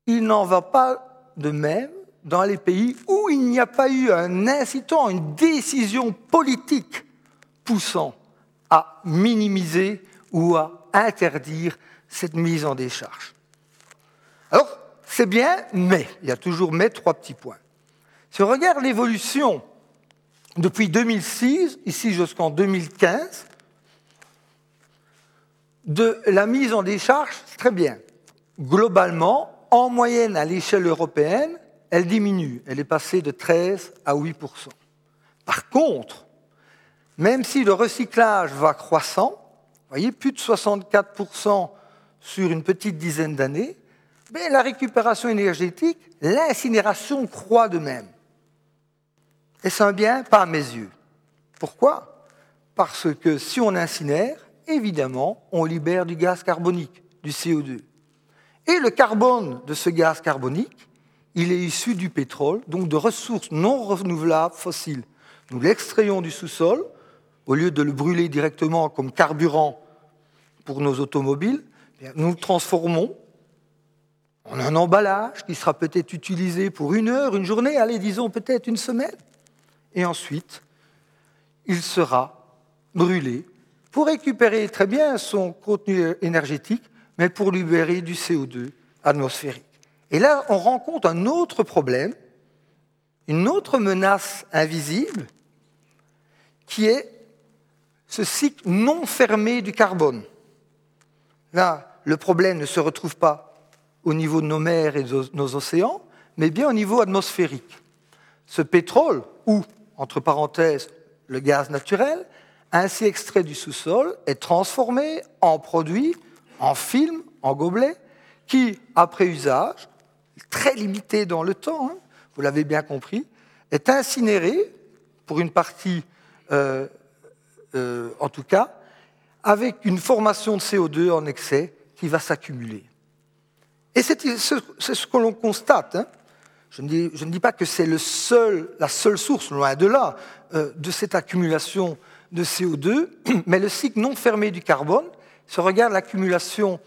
Il n'en va pas de même dans les pays où il n'y a pas eu un incitant, une décision politique poussant à minimiser ou à interdire cette mise en décharge. Alors, c'est bien, mais, il y a toujours mais, trois petits points. Si on regarde l'évolution depuis 2006, ici jusqu'en 2015, de la mise en décharge, très bien. Globalement, en moyenne à l'échelle européenne, elle diminue. Elle est passée de 13 à 8% Par contre, même si le recyclage va croissant, vous voyez, plus de 64% sur une petite dizaine d'années, mais la récupération énergétique, l'incinération croît de même. Et c'est un bien? Pas à mes yeux. Pourquoi? Parce que si on incinère, évidemment, on libère du gaz carbonique, du CO2. Et le carbone de ce gaz carbonique, il est issu du pétrole, donc de ressources non renouvelables fossiles. Nous l'extrayons du sous-sol, au lieu de le brûler directement comme carburant pour nos automobiles, eh nous le transformons en un emballage qui sera peut-être utilisé pour une heure, une journée, allez, disons peut-être une semaine. et ensuite il sera brûlé pour récupérer très bien son contenu énergétique, mais pour libérer du CO2 atmosphérique. Et là, on rencontre un autre problème, une autre menace invisible, qui est ce cycle non fermé du carbone. Là, le problème ne se retrouve pas au niveau de nos mers et de nos océans, mais bien au niveau atmosphérique. Ce pétrole, ou, entre parenthèses, le gaz naturel, ainsi extrait du sous-sol, est transformé en produit, en film, en gobelet, qui, après usage, très limité dans le temps, hein, vous l'avez bien compris, est incinéré, pour une partie euh, euh, en tout cas, avec une formation de CO2 en excès qui va s'accumuler. Et c'est ce que l'on constate. Hein. Je, ne dis, pas que c'est la seule source, loin de là, euh, de cette accumulation de CO2, mais le cycle non fermé du carbone, se regarde l'accumulation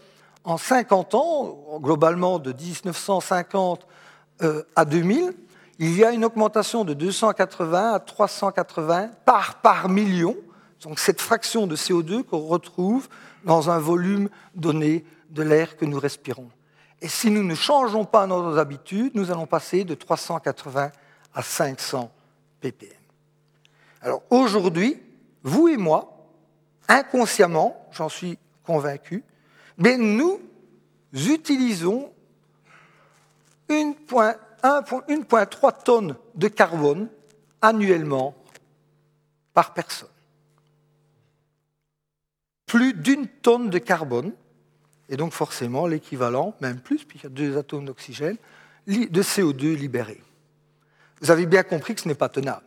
en 50 ans, globalement de 1950 euh, à 2000, il y a une augmentation de 280 à 380 parts par million, donc cette fraction de CO2 qu'on retrouve dans un volume donné de l'air que nous respirons. Et si nous ne changeons pas nos habitudes, nous allons passer de 380 à 500 ppm. Alors aujourd'hui, vous et moi, inconsciemment, j'en suis convaincu, mais nous utilisons 1,3 tonnes de carbone annuellement par personne. Plus d'une tonne de carbone, et donc forcément l'équivalent, même plus, puisqu'il y a deux atomes d'oxygène, de CO2 libérés. Vous avez bien compris que ce n'est pas tenable.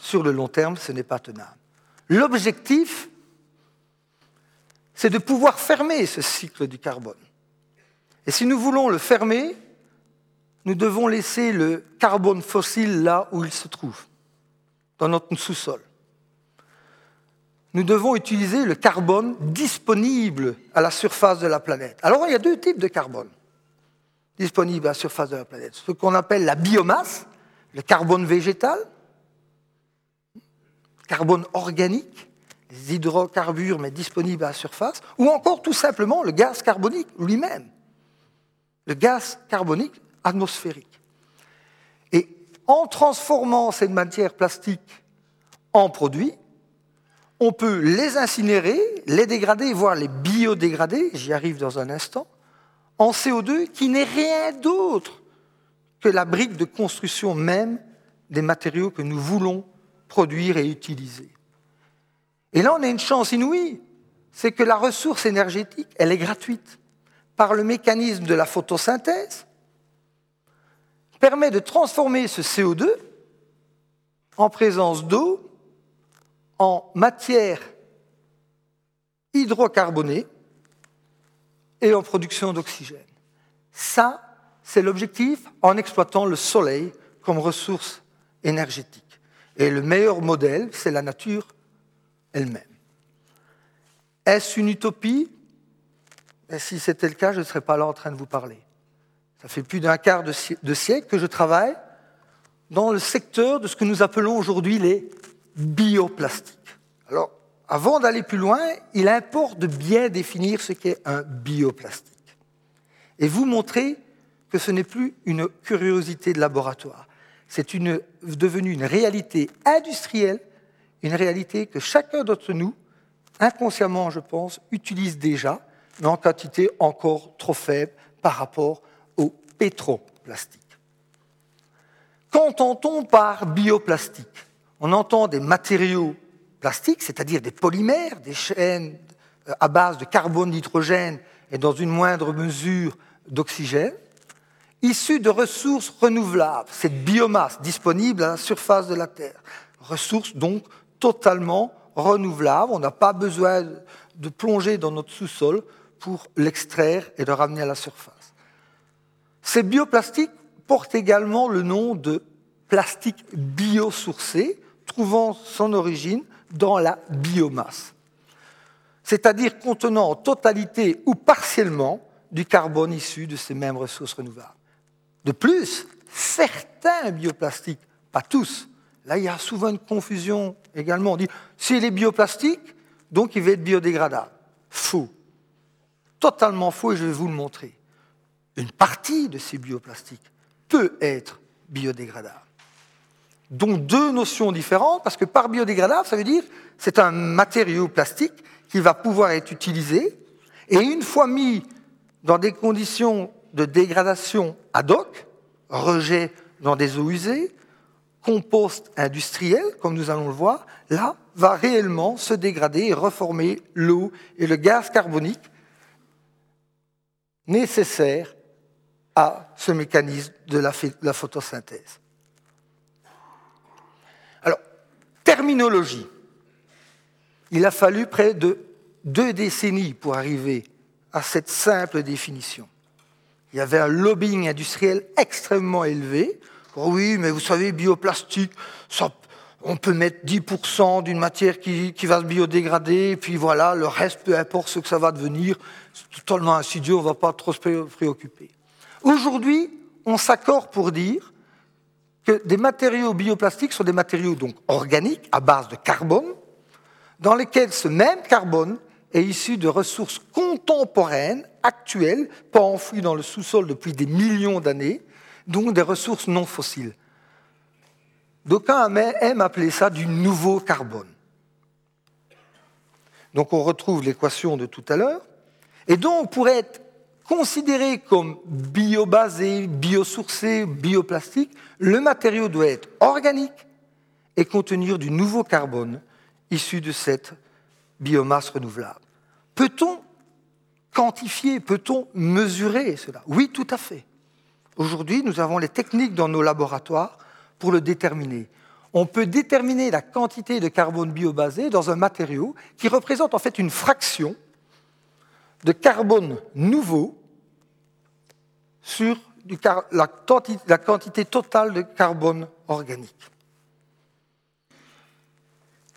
Sur le long terme, ce n'est pas tenable. L'objectif, c'est de pouvoir fermer ce cycle du carbone. Et si nous voulons le fermer, nous devons laisser le carbone fossile là où il se trouve, dans notre sous-sol. Nous devons utiliser le carbone disponible à la surface de la planète. Alors il y a deux types de carbone disponibles à la surface de la planète. Ce qu'on appelle la biomasse, le carbone végétal, carbone organique, les hydrocarbures, mais disponibles à la surface, ou encore tout simplement le gaz carbonique lui-même, le gaz carbonique atmosphérique. Et en transformant cette matière plastique en produits, on peut les incinérer, les dégrader, voire les biodégrader, j'y arrive dans un instant, en CO2 qui n'est rien d'autre que la brique de construction même des matériaux que nous voulons produire et utiliser. Et là, on a une chance inouïe, c'est que la ressource énergétique, elle est gratuite. Par le mécanisme de la photosynthèse, permet de transformer ce CO2 en présence d'eau en matière hydrocarbonée et en production d'oxygène. Ça, c'est l'objectif en exploitant le soleil comme ressource énergétique. Et le meilleur modèle, c'est la nature elle-même. Est-ce une utopie? Et Si c'était le cas, je ne serais pas là en train de vous parler. Ça fait plus d'un quart de siècle que je travaille dans le secteur de ce que nous appelons aujourd'hui les bioplastiques. Alors, avant d'aller plus loin, il importe de bien définir ce qu'est un bioplastique et vous montrer que ce n'est plus une curiosité de laboratoire, c'est devenu une réalité industrielle une réalité que chacun d'entre nous, inconsciemment je pense, utilise déjà, mais en quantité encore trop faible par rapport au pétroplastique. Qu'entend-on par bioplastique? On entend des matériaux plastiques, c'est-à-dire des polymères, des chaînes euh, à base de carbone, d'hydrogène et dans une moindre mesure d'oxygène, issus de ressources renouvelables, cette biomasse disponible à la surface de la Terre. Ressources donc totalement renouvelable. On n'a pas besoin de plonger dans notre sous-sol pour l'extraire et le ramener à la surface. Ces bioplastiques portent également le nom de plastique biosourcé, trouvant son origine dans la biomasse, c'est-à-dire contenant en totalité ou partiellement du carbone issu de ces mêmes ressources renouvelables. De plus, certains bioplastiques, pas tous, Là, il y a souvent une confusion également. On dit, s'il est bioplastique, donc il va être biodégradable. Faux. Totalement faux, et je vais vous le montrer. Une partie de ces bioplastiques peut être biodégradable. Donc deux notions différentes, parce que par biodégradable, ça veut dire c'est un matériau plastique qui va pouvoir être utilisé, et une fois mis dans des conditions de dégradation ad hoc, rejet dans des eaux usées, compost industriel, comme nous allons le voir, là, va réellement se dégrader et reformer l'eau et le gaz carbonique nécessaire à ce mécanisme de la, photosynthèse. Alors, terminologie. Il a fallu près de deux décennies pour arriver à cette simple définition. Il y avait un lobbying industriel extrêmement élevé. Oh oui, mais vous savez, bioplastique, on peut mettre 10% d'une matière qui, qui, va se biodégrader, et puis voilà, le reste, peu importe ce que ça va devenir, c'est totalement insidieux, on ne va pas trop se préoccuper. Aujourd'hui, on s'accorde pour dire que des matériaux bioplastiques sont des matériaux donc organiques à base de carbone, dans lesquels ce même carbone est issu de ressources contemporaines, actuelles, pas enfouies dans le sous-sol depuis des millions d'années, donc des ressources non fossiles. D'aucuns aiment appeler ça du nouveau carbone. Donc on retrouve l'équation de tout à l'heure. Et donc pour être considéré comme biobasé, biosourcé, bioplastique, le matériau doit être organique et contenir du nouveau carbone issu de cette biomasse renouvelable. Peut-on quantifier, peut-on mesurer cela? Oui, tout à fait. Aujourd'hui, nous avons les techniques dans nos laboratoires pour le déterminer. On peut déterminer la quantité de carbone biobasé dans un matériau qui représente en fait une fraction de carbone nouveau sur la quantité totale de carbone organique.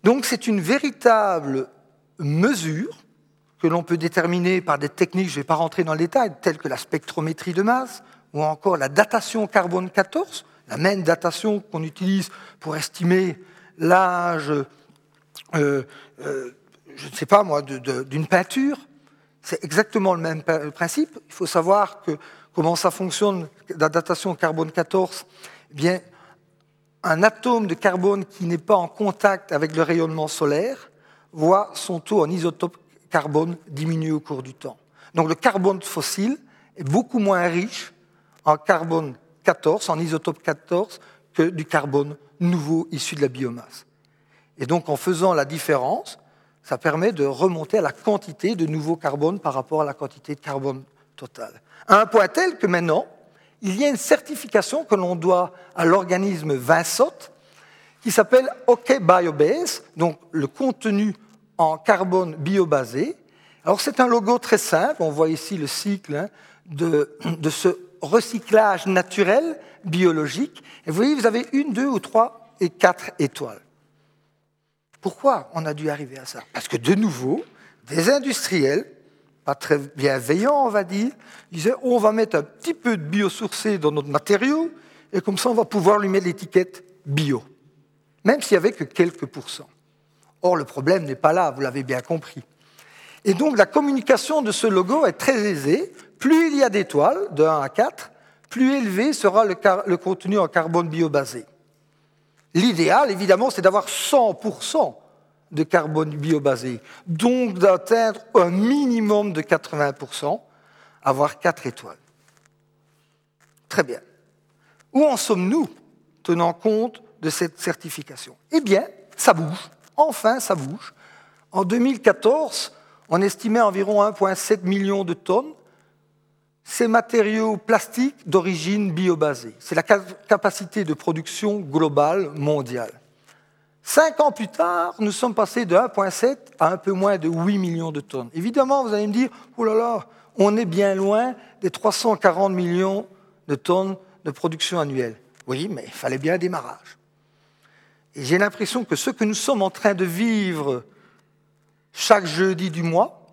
Donc c'est une véritable mesure que l'on peut déterminer par des techniques, je ne vais pas rentrer dans le détail, telles que la spectrométrie de masse ou encore la datation carbone 14, la même datation qu'on utilise pour estimer l'âge, euh, euh, je ne sais pas moi, d'une peinture. C'est exactement le même principe. Il faut savoir que comment ça fonctionne, la datation carbone 14. Eh bien, un atome de carbone qui n'est pas en contact avec le rayonnement solaire voit son taux en isotope carbone diminuer au cours du temps. Donc le carbone fossile est beaucoup moins riche en carbone 14, en isotope 14, que du carbone nouveau issu de la biomasse. Et donc en faisant la différence, ça permet de remonter à la quantité de nouveau carbone par rapport à la quantité de carbone totale. À un point tel que maintenant, il y a une certification que l'on doit à l'organisme Vinsot qui s'appelle OK Biobase, donc le contenu en carbone biobasé. Alors c'est un logo très simple, on voit ici le cycle hein, de, de, ce recyclage naturel biologique. Et vous voyez, vous avez une, deux ou trois et quatre étoiles. Pourquoi on a dû arriver à ça? Parce que de nouveau, des industriels pas très bienveillant, on va dire, il disait on va mettre un petit peu de biosourcé dans notre matériau, et comme ça on va pouvoir lui mettre l'étiquette bio, même s'il n'y avait que quelques pourcents. Or, le problème n'est pas là, vous l'avez bien compris. Et donc la communication de ce logo est très aisée. Plus il y a d'étoiles, de 1 à 4, plus élevé sera le, le contenu en carbone biobasé. L'idéal, évidemment, c'est d'avoir 100% de carbone biobasé, donc d'atteindre un minimum de 80%, avoir 4 étoiles. Très bien. Où en sommes-nous tenant compte de cette certification? Eh bien, ça bouge. Enfin, ça bouge. En 2014, on estimait environ 1,7 million de tonnes ces matériaux plastiques d'origine biobasée. C'est la capacité de production globale mondiale. Cinq ans plus tard, nous sommes passés de 1,7 à un peu moins de 8 millions de tonnes. Évidemment, vous allez me dire, oh là là, on est bien loin des 340 millions de tonnes de production annuelle. Oui, mais il fallait bien un démarrage. Et j'ai l'impression que ce que nous sommes en train de vivre chaque jeudi du mois,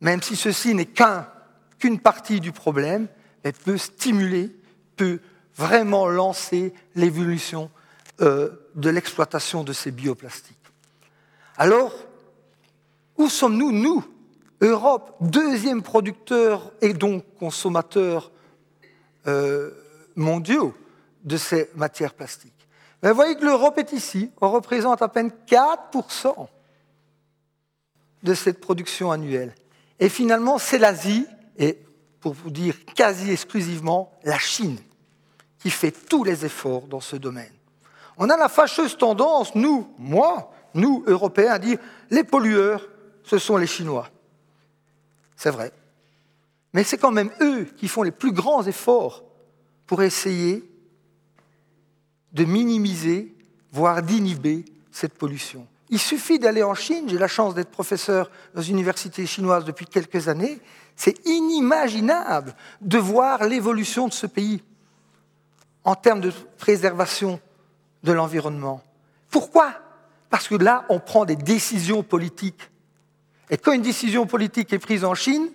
même si ceci n'est qu'une partie du problème, peut stimuler, peut vraiment lancer l'évolution euh, de l'exploitation de ces bioplastiques. Alors, où sommes-nous, nous, Europe, deuxième producteur et donc consommateur euh, mondiaux de ces matières plastiques? Mais Vous voyez que l'Europe est ici, on représente à peine 4% de cette production annuelle. Et finalement, c'est l'Asie, et pour vous dire quasi exclusivement, la Chine, qui fait tous les efforts dans ce domaine. On a la fâcheuse tendance, nous, moi, nous, Européens, à dire les pollueurs, ce sont les Chinois. C'est vrai. Mais c'est quand même eux qui font les plus grands efforts pour essayer de minimiser, voire d'inhiber cette pollution. Il suffit d'aller en Chine, j'ai la chance d'être professeur dans une université chinoise depuis quelques années, c'est inimaginable de voir l'évolution de ce pays en termes de préservation de l'environnement. Pourquoi? Parce que là, on prend des décisions politiques. Et quand une décision politique est prise en Chine,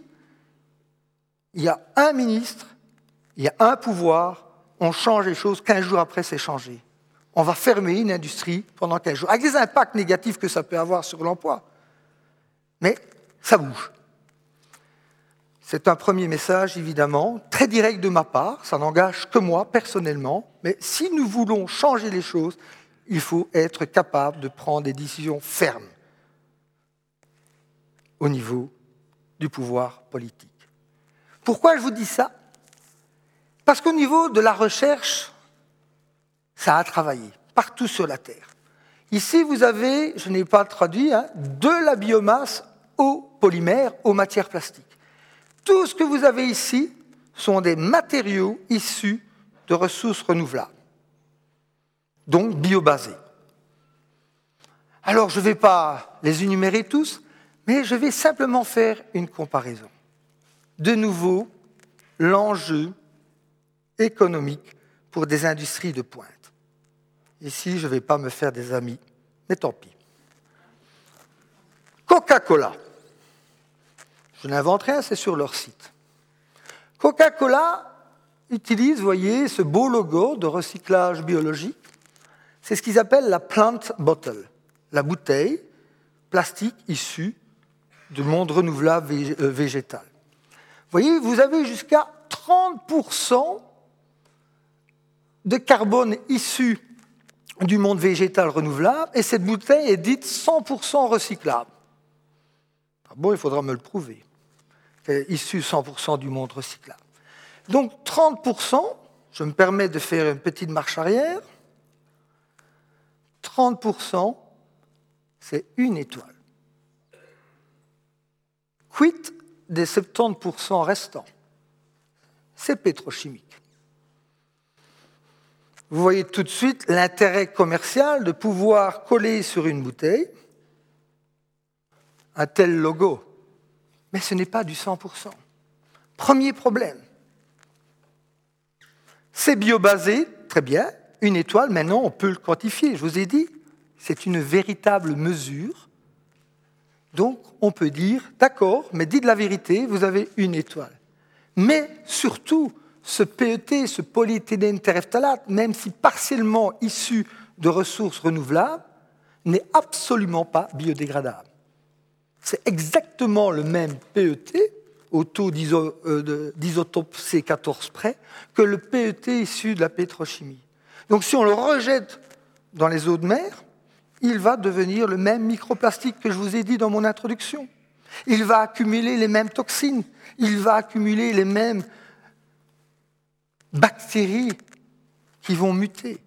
il y a un ministre, il y a un pouvoir, on change les choses, 15 jours après, c'est changé. On va fermer une industrie pendant 15 jours, avec des impacts négatifs que ça peut avoir sur l'emploi. Mais ça bouge. C'est un premier message, évidemment, très direct de ma part, ça n'engage que moi personnellement, mais si nous voulons changer les choses, il faut être capable de prendre des décisions fermes au niveau du pouvoir politique. Pourquoi je vous dis ça? Parce qu'au niveau de la recherche, ça a travaillé partout sur la Terre. Ici, vous avez, je n'ai pas traduit, hein, de la biomasse aux polymères, aux matières plastiques. Tout ce que vous avez ici sont des matériaux issus de ressources renouvelables, donc biobasés. Alors, je ne vais pas les énumérer tous, mais je vais simplement faire une comparaison. De nouveau, l'enjeu économique pour des industries de pointe. Ici, je ne vais pas me faire des amis, mais tant pis. Coca-Cola. Je n'invente rien, c'est sur leur site. Coca-Cola utilise, vous voyez, ce beau logo de recyclage biologique. C'est ce qu'ils appellent la plant bottle, la bouteille plastique issue du monde renouvelable euh, végétal. Vous voyez, vous avez jusqu'à 30% de carbone issu du monde végétal renouvelable et cette bouteille est dite 100% recyclable. Ah bon, il faudra me le prouver issu 100% du monde recyclable. Donc 30%, je me permets de faire une petite marche arrière, 30%, c'est une étoile. Quid des 70% restants? C'est pétrochimique. Vous voyez tout de suite l'intérêt commercial de pouvoir coller sur une bouteille un tel logo mais ce n'est pas du 100%. Premier problème. C'est biobasé, très bien. Une étoile, maintenant, on peut le quantifier. Je vous ai dit, c'est une véritable mesure. Donc, on peut dire, d'accord, mais dites la vérité, vous avez une étoile. Mais surtout, ce PET, ce polyéthylène terephthalate, même si partiellement issu de ressources renouvelables, n'est absolument pas biodégradable. C'est exactement le même PET au taux euh, d'isotope C14 près que le PET issu de la pétrochimie. Donc si on le rejette dans les eaux de mer, il va devenir le même microplastique que je vous ai dit dans mon introduction. Il va accumuler les mêmes toxines, il va accumuler les mêmes bactéries qui vont muter.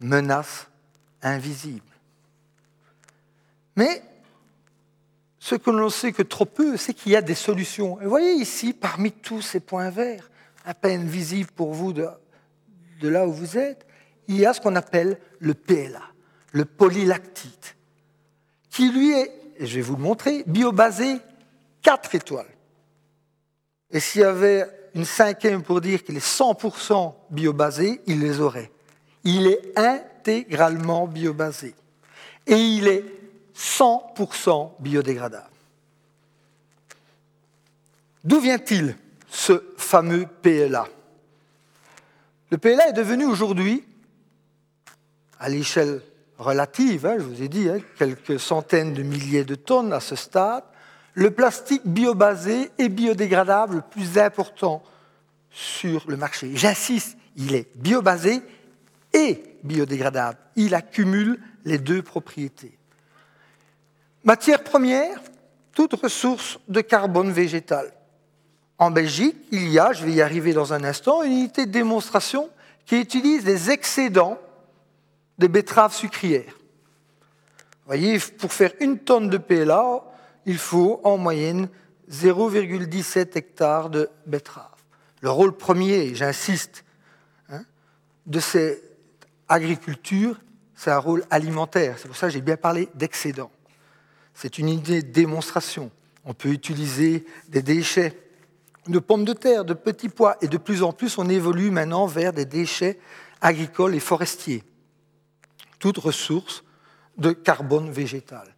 Menace invisible. Mais ce que l'on sait que trop peu, c'est qu'il y a des solutions. Et vous voyez ici, parmi tous ces points verts, à peine visibles pour vous de, là où vous êtes, il y a ce qu'on appelle le PLA, le polylactite, qui lui est, et je vais vous le montrer, biobasé 4 étoiles. Et s'il y avait une cinquième pour dire qu'il est 100% biobasé, il les aurait. Il est intégralement biobasé. Et il est 100% biodégradable. D'où vient-il ce fameux PLA Le PLA est devenu aujourd'hui à l'échelle relative, hein, je vous ai dit, hein, quelques centaines de milliers de tonnes à ce stade, le plastique biobasé et biodégradable le plus important sur le marché. J'insiste, il est biobasé et biodégradable. Il accumule les deux propriétés. Matière première, toute ressource de carbone végétal. En Belgique, il y a, je vais y arriver dans un instant, une unité de démonstration qui utilise les excédents des betteraves sucrières. Vous voyez, pour faire une tonne de PLA, il faut en moyenne 0,17 hectares de betteraves. Le rôle premier, j'insiste, hein, de cette agriculture, c'est un rôle alimentaire. C'est pour ça que j'ai bien parlé d'excédent. C'est une idée de démonstration. On peut utiliser des déchets de pommes de terre, de petits pois, et de plus en plus, on évolue maintenant vers des déchets agricoles et forestiers. Toute ressource de carbone végétal.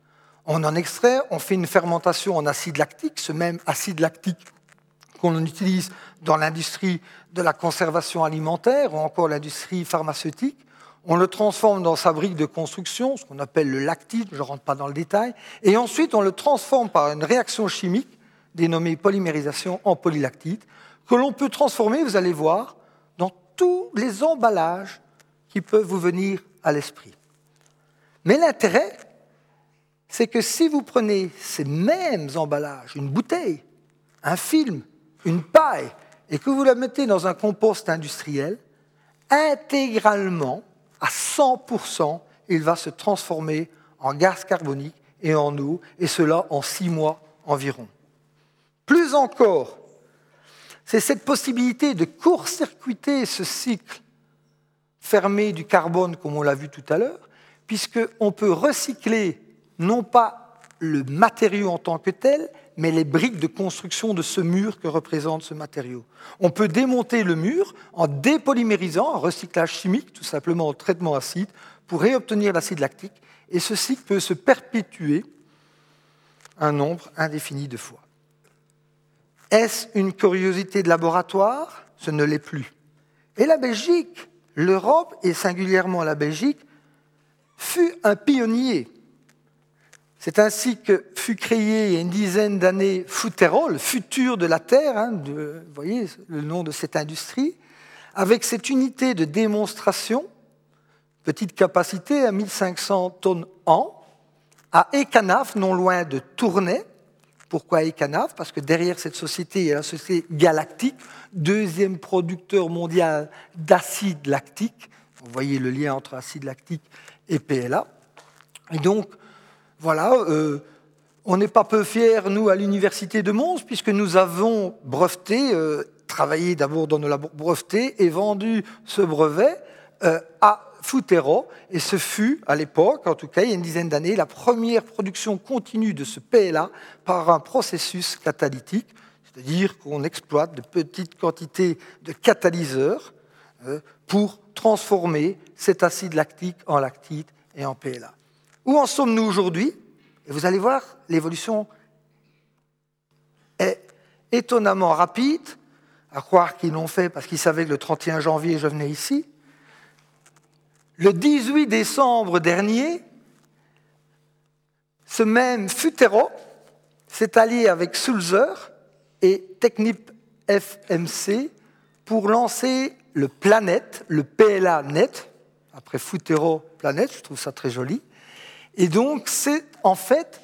On en extrait, on fait une fermentation en acide lactique, ce même acide lactique qu'on utilise dans l'industrie de la conservation alimentaire ou encore l'industrie pharmaceutique. On le transforme dans sa brique de construction, ce qu'on appelle le lactite, je ne rentre pas dans le détail, et ensuite on le transforme par une réaction chimique dénommée polymérisation en polylactite, que l'on peut transformer, vous allez voir, dans tous les emballages qui peuvent vous venir à l'esprit. Mais l'intérêt, c'est que si vous prenez ces mêmes emballages, une bouteille, un film, une paille, et que vous la mettez dans un compost industriel, intégralement, à 100%, il va se transformer en gaz carbonique et en eau, et cela en six mois environ. Plus encore, c'est cette possibilité de court-circuiter ce cycle fermé du carbone, comme on l'a vu tout à l'heure, puisqu'on peut recycler non pas le matériau en tant que tel, mais les briques de construction de ce mur que représente ce matériau. On peut démonter le mur en dépolymérisant, en recyclage chimique, tout simplement en traitement acide, pour réobtenir l'acide lactique, et ce cycle peut se perpétuer un nombre indéfini de fois. Est-ce une curiosité de laboratoire? Ce ne l'est plus. Et la Belgique, l'Europe, et singulièrement la Belgique, fut un pionnier. C'est ainsi que fut créé il y a une dizaine d'années Futero, le futur de la Terre, hein, vous voyez le nom de cette industrie, avec cette unité de démonstration, petite capacité à 1500 tonnes an, à Ecanaf, non loin de Tournai, pourquoi Ecanaf? Parce que derrière cette société, il y a la société Galactique, deuxième producteur mondial d'acide lactique. Vous voyez le lien entre acide lactique et PLA. Et donc, voilà, euh, on n'est pas peu fiers, nous, à l'Université de Mons, puisque nous avons breveté, euh, travaillé d'abord dans nos labos brevetés et vendu ce brevet euh, à Futero, et ce fut, à l'époque, en tout cas il y a une dizaine d'années, la première production continue de ce PLA par un processus catalytique, c'est-à-dire qu'on exploite de petites quantités de catalyseurs pour transformer cet acide lactique en lactite et en PLA. Où en sommes-nous aujourd'hui? Et vous allez voir, l'évolution est étonnamment rapide, à croire qu'ils l'ont fait parce qu'ils savaient que le 31 janvier, je venais ici. Le 18 décembre dernier, ce même Futero s'est allié avec Sulzer et Technip FMC pour lancer le Planète, le PLA Net, après Futero Planète, je trouve ça très joli. Et donc, c'est en fait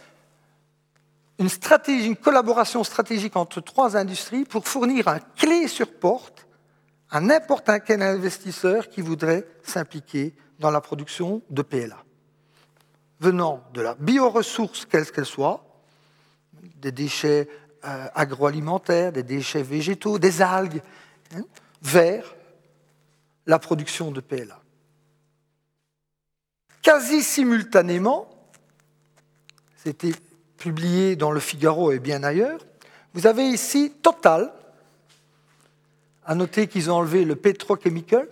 une, collaboration stratégique entre trois industries pour fournir un clé sur porte à n'importe quel investisseur qui voudrait s'impliquer dans la production de PLA, venant de la bioressource, quelle qu'elle soit, des déchets euh, agroalimentaires, des déchets végétaux, des algues, hein, vers la production de PLA. Quasi simultanément, c'était publié dans Le Figaro et bien ailleurs, vous avez ici Total, à noter qu'ils ont enlevé le Petrochemicals.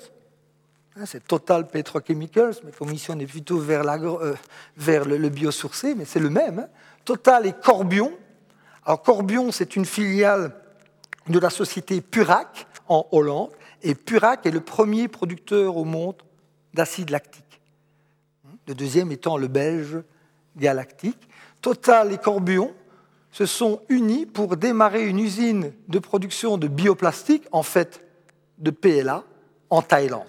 Hein, c'est Total Petrochemicals, mais commission est plutôt vers, euh, le, biosourcé, mais c'est le même. Hein. Total et Corbion. Alors Corbion, c'est une filiale de la société Purac en Hollande, et Purac est le premier producteur au monde d'acide lactique. Le deuxième étant le belge galactique. Total et Corbion se sont unis pour démarrer une usine de production de bioplastique, en fait de PLA, en Thaïlande.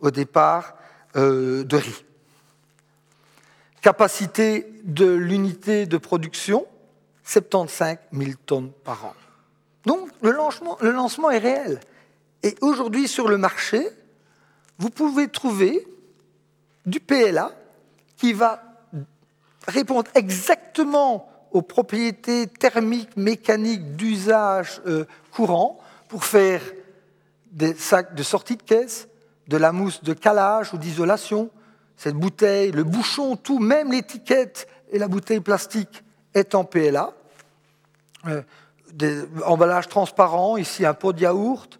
Au départ euh, de riz. Capacité de l'unité de production, 75 000 tonnes par an. Donc le lancement, le lancement est réel. Et aujourd'hui sur le marché, vous pouvez trouver du PLA qui va répondre exactement aux propriétés thermiques, mécaniques d'usage euh, courant pour faire des sacs de sortie de caisse, de la mousse de calage ou d'isolation. Cette bouteille, le bouchon, tout, même l'étiquette et la bouteille plastique est en PLA. Euh, des emballages transparents, ici un pot de yaourt.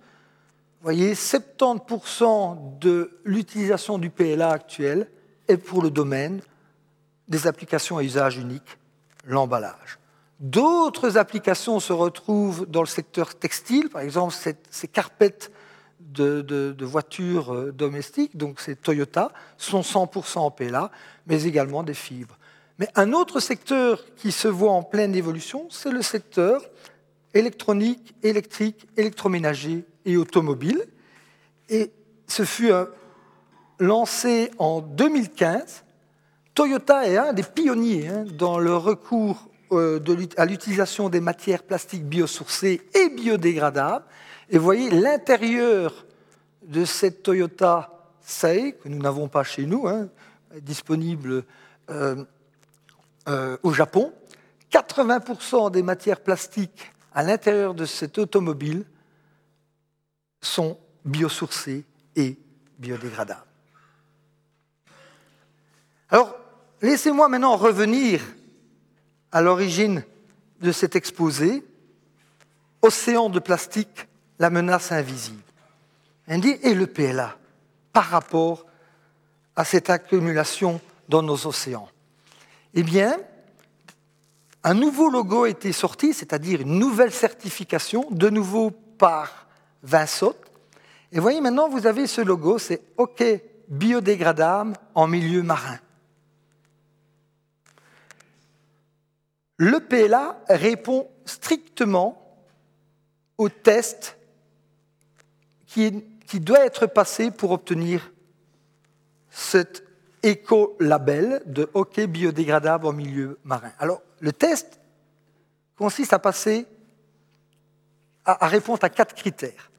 Vous voyez, 70% de l'utilisation du PLA actuel est pour le domaine des applications à usage unique, l'emballage. D'autres applications se retrouvent dans le secteur textile, par exemple ces carpettes de, voitures euh, domestiques, donc ces Toyota, sont 100% en PLA, mais également des fibres. Mais un autre secteur qui se voit en pleine évolution, c'est le secteur électronique, électrique, électroménager et automobile. Et ce fut euh, lancé en 2015. Toyota est un des pionniers hein, dans le recours euh, à l'utilisation des matières plastiques biosourcées et biodégradables. Et voyez l'intérieur de cette Toyota Sei, que nous n'avons pas chez nous, hein, disponible euh, au Japon. 80% des matières plastiques à l'intérieur de cette automobile sont biosourcées et biodégradables. Alors, laissez-moi maintenant revenir à l'origine de cet exposé, Océan de plastique, la menace invisible. Et le PLA par rapport à cette accumulation dans nos océans Eh bien, un nouveau logo a été sorti, c'est-à-dire une nouvelle certification, de nouveau par Vinsot. Et voyez maintenant, vous avez ce logo, c'est OK biodégradable en milieu marin. Le PLA répond strictement au test qui, qui doit être passé pour obtenir cet éco-label de hockey biodégradable en milieu marin. Alors, le test consiste à passer à, répondre à quatre critères.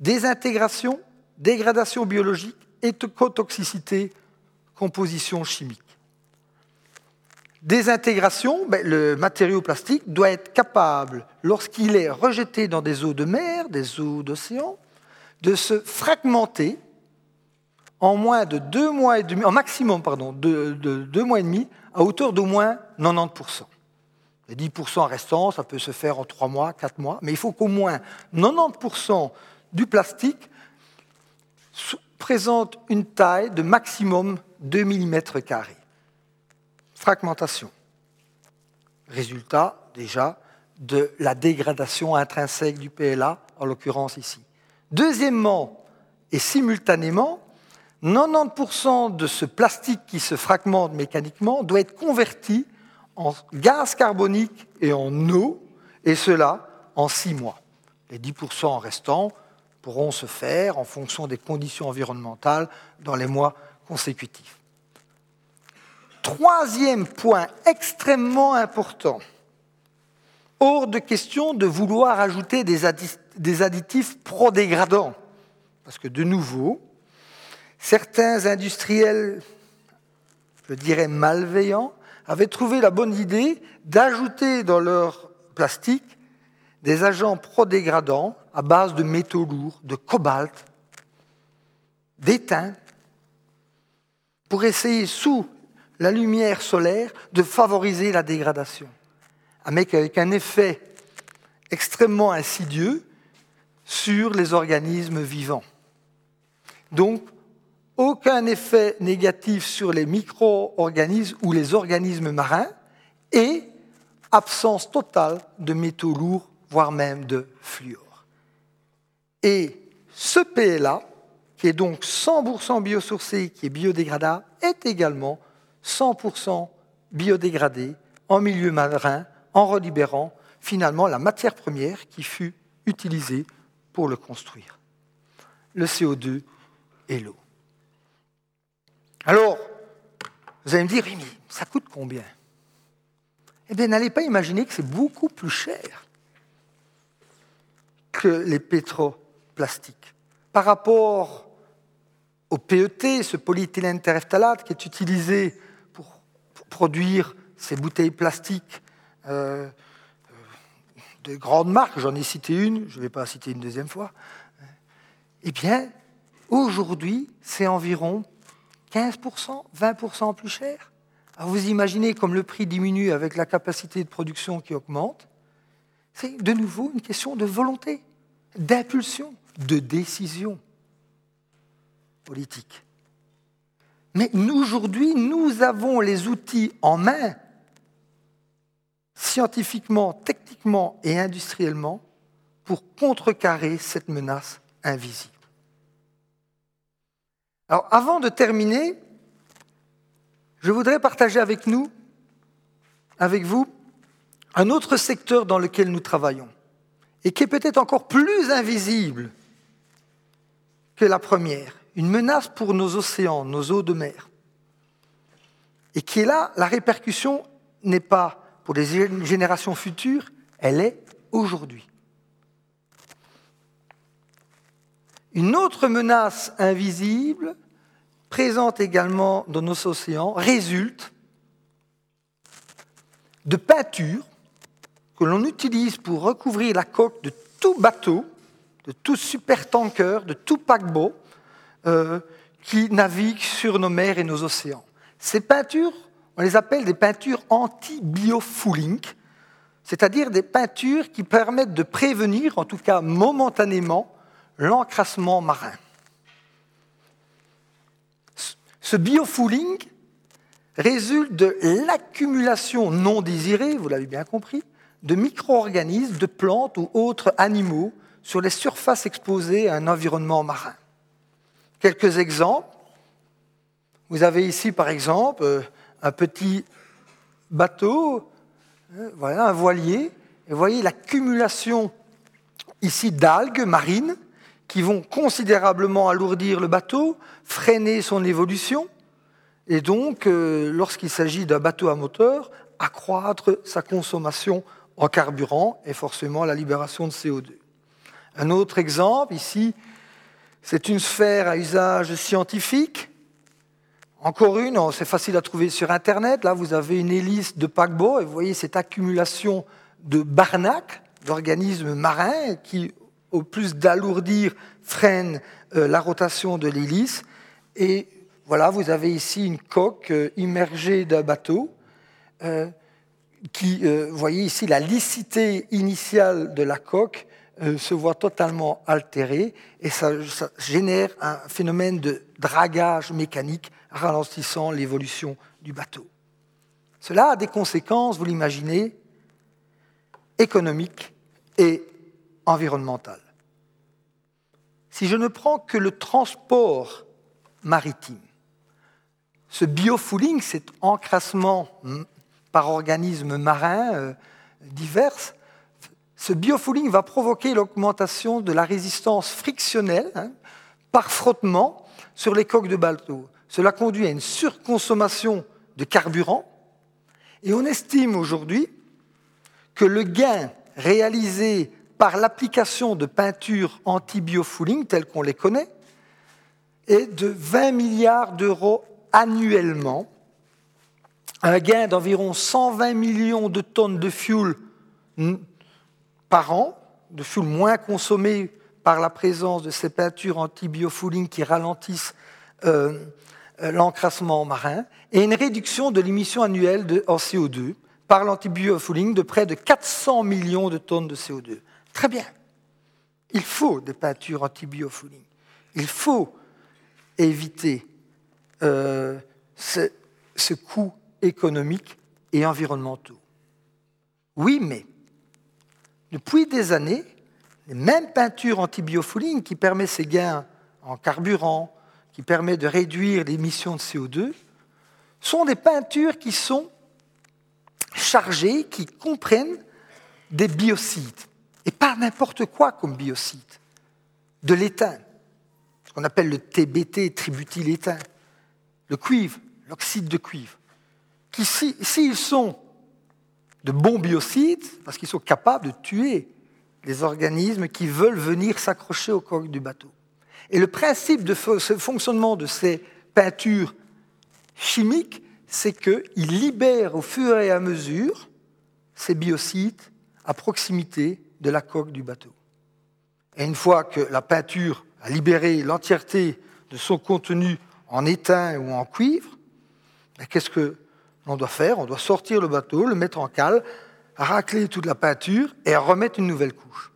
Désintégration, dégradation biologique, écotoxicité, composition chimique. Désintégration, ben, le matériau plastique doit être capable, lorsqu'il est rejeté dans des eaux de mer, des eaux d'océan, de se fragmenter en moins de deux mois et demi, en maximum pardon, de, deux mois et demi, à hauteur d'au moins 90%. Les 10% restants, ça peut se faire en trois mois, quatre mois, mais il faut qu'au moins 90% du plastique présente une taille de maximum 2 mm fragmentation. Résultat, déjà, de la dégradation intrinsèque du PLA, en l'occurrence ici. Deuxièmement, et simultanément, 90% de ce plastique qui se fragmente mécaniquement doit être converti en gaz carbonique et en eau, et cela en six mois. Les 10% restants pourront se faire en fonction des conditions environnementales dans les mois consécutifs. Troisième point extrêmement important, hors de question de vouloir ajouter des additifs prodégradants, parce que de nouveau, certains industriels, je dirais malveillants, avaient trouvé la bonne idée d'ajouter dans leur plastique des agents prodégradants à base de métaux lourds, de cobalt, d'étain, pour essayer sous la lumière solaire de favoriser la dégradation, avec un effet extrêmement insidieux sur les organismes vivants. Donc, aucun effet négatif sur les micro-organismes ou les organismes marins et absence totale de métaux lourds, voire même de fluor. Et ce PLA qui est donc 100% biosourcé, qui est biodégradable, est également 100% biodégradé en milieu marin, en relibérant finalement la matière première qui fut utilisée pour le construire. Le CO2 et l'eau. Alors, vous allez me dire, mais ça coûte combien? Eh bien, n'allez pas imaginer que c'est beaucoup plus cher que les pétroplastiques. Par rapport au PET, ce polyéthylène terephthalate qui est utilisé pour, produire ces bouteilles plastiques euh, euh, de grandes marques, j'en ai cité une, je ne vais pas citer une deuxième fois, eh bien, aujourd'hui, c'est environ 15%, 20% plus cher. Alors vous imaginez comme le prix diminue avec la capacité de production qui augmente. C'est de nouveau une question de volonté, d'impulsion, de décision politique. Mais aujourd'hui, nous avons les outils en main, scientifiquement, techniquement et industriellement, pour contrecarrer cette menace invisible. Avant de terminer, je voudrais partager avec nous, avec vous, un autre secteur dans lequel nous travaillons et qui est peut-être encore plus invisible que la première, une menace pour nos océans, nos eaux de mer, et qui est là, la répercussion n'est pas pour les générations futures, elle est aujourd'hui. Une autre menace invisible, présente également dans nos océans, résulte de peintures que l'on utilise pour recouvrir la coque de tout bateau, de tout supertanker, de tout paquebot euh, qui navigue sur nos mers et nos océans. Ces peintures, on les appelle des peintures anti-biofouling, c'est-à-dire des peintures qui permettent de prévenir, en tout cas momentanément, l'encrassement marin. Ce biofouling résulte de l'accumulation non désirée, vous l'avez bien compris, de micro-organismes, de plantes ou autres animaux sur les surfaces exposées à un environnement marin. Quelques exemples. Vous avez ici, par exemple, euh, un petit bateau, hein, voilà, un voilier, et vous voyez l'accumulation ici d'algues marines qui vont considérablement alourdir le bateau, freiner son évolution, et donc, euh, lorsqu'il s'agit d'un bateau à moteur, accroître sa consommation en carburant et forcément la libération de CO2. Un autre exemple, ici, c'est une sphère à usage scientifique. Encore une, c'est facile à trouver sur Internet. Là, vous avez une hélice de paquebot et vous voyez cette accumulation de barnacles, d'organismes marins qui, au plus d'alourdir, freinent euh, la rotation de l'hélice. Et voilà, vous avez ici une coque euh, immergée d'un bateau. Euh, qui, vous voyez ici, la licité initiale de la coque se voit totalement altérée et ça, génère un phénomène de dragage mécanique ralentissant l'évolution du bateau. Cela a des conséquences, vous l'imaginez, économiques et environnementales. Si je ne prends que le transport maritime, ce biofouling, cet encrassement par organismes marins euh, divers, ce biofouling va provoquer l'augmentation de la résistance frictionnelle hein, par frottement sur les coques de bateau. Cela conduit à une surconsommation de carburant et on estime aujourd'hui que le gain réalisé par l'application de peintures anti-biofouling telles qu'on les connaît est de 20 milliards d'euros annuellement, un gain d'environ 120 millions de tonnes de fuel par an, de fuel moins consommé par la présence de ces peintures anti-biofouling qui ralentissent euh, euh, l'encrassement marin, et une réduction de l'émission annuelle en CO2 par l'anti-biofouling de près de 400 millions de tonnes de CO2. Très bien. Il faut des peintures anti-biofouling. Il faut éviter euh, ce, coût économique et environnemental. Oui, mais depuis des années, les mêmes peintures anti-biofouling qui permettent ces gains en carburant, qui permet de réduire l'émission de CO2, sont des peintures qui sont chargées, qui comprennent des biocides. Et pas n'importe quoi comme biocides. De l'étain, ce qu'on appelle le TBT, tributylétain, le cuivre, l'oxyde de cuivre, qui, s'ils sont de bons biocides, parce qu'ils sont capables de tuer les organismes qui veulent venir s'accrocher au corps du bateau. Et le principe de fonctionnement de ces peintures chimiques, c'est qu'ils libèrent au fur et à mesure ces biocides à proximité de la coque du bateau. Et une fois que la peinture a libéré l'entièreté de son contenu en étain ou en cuivre, ben, qu'est-ce que l'on doit faire? On doit sortir le bateau, le mettre en cale, racler toute la peinture et remettre une nouvelle couche.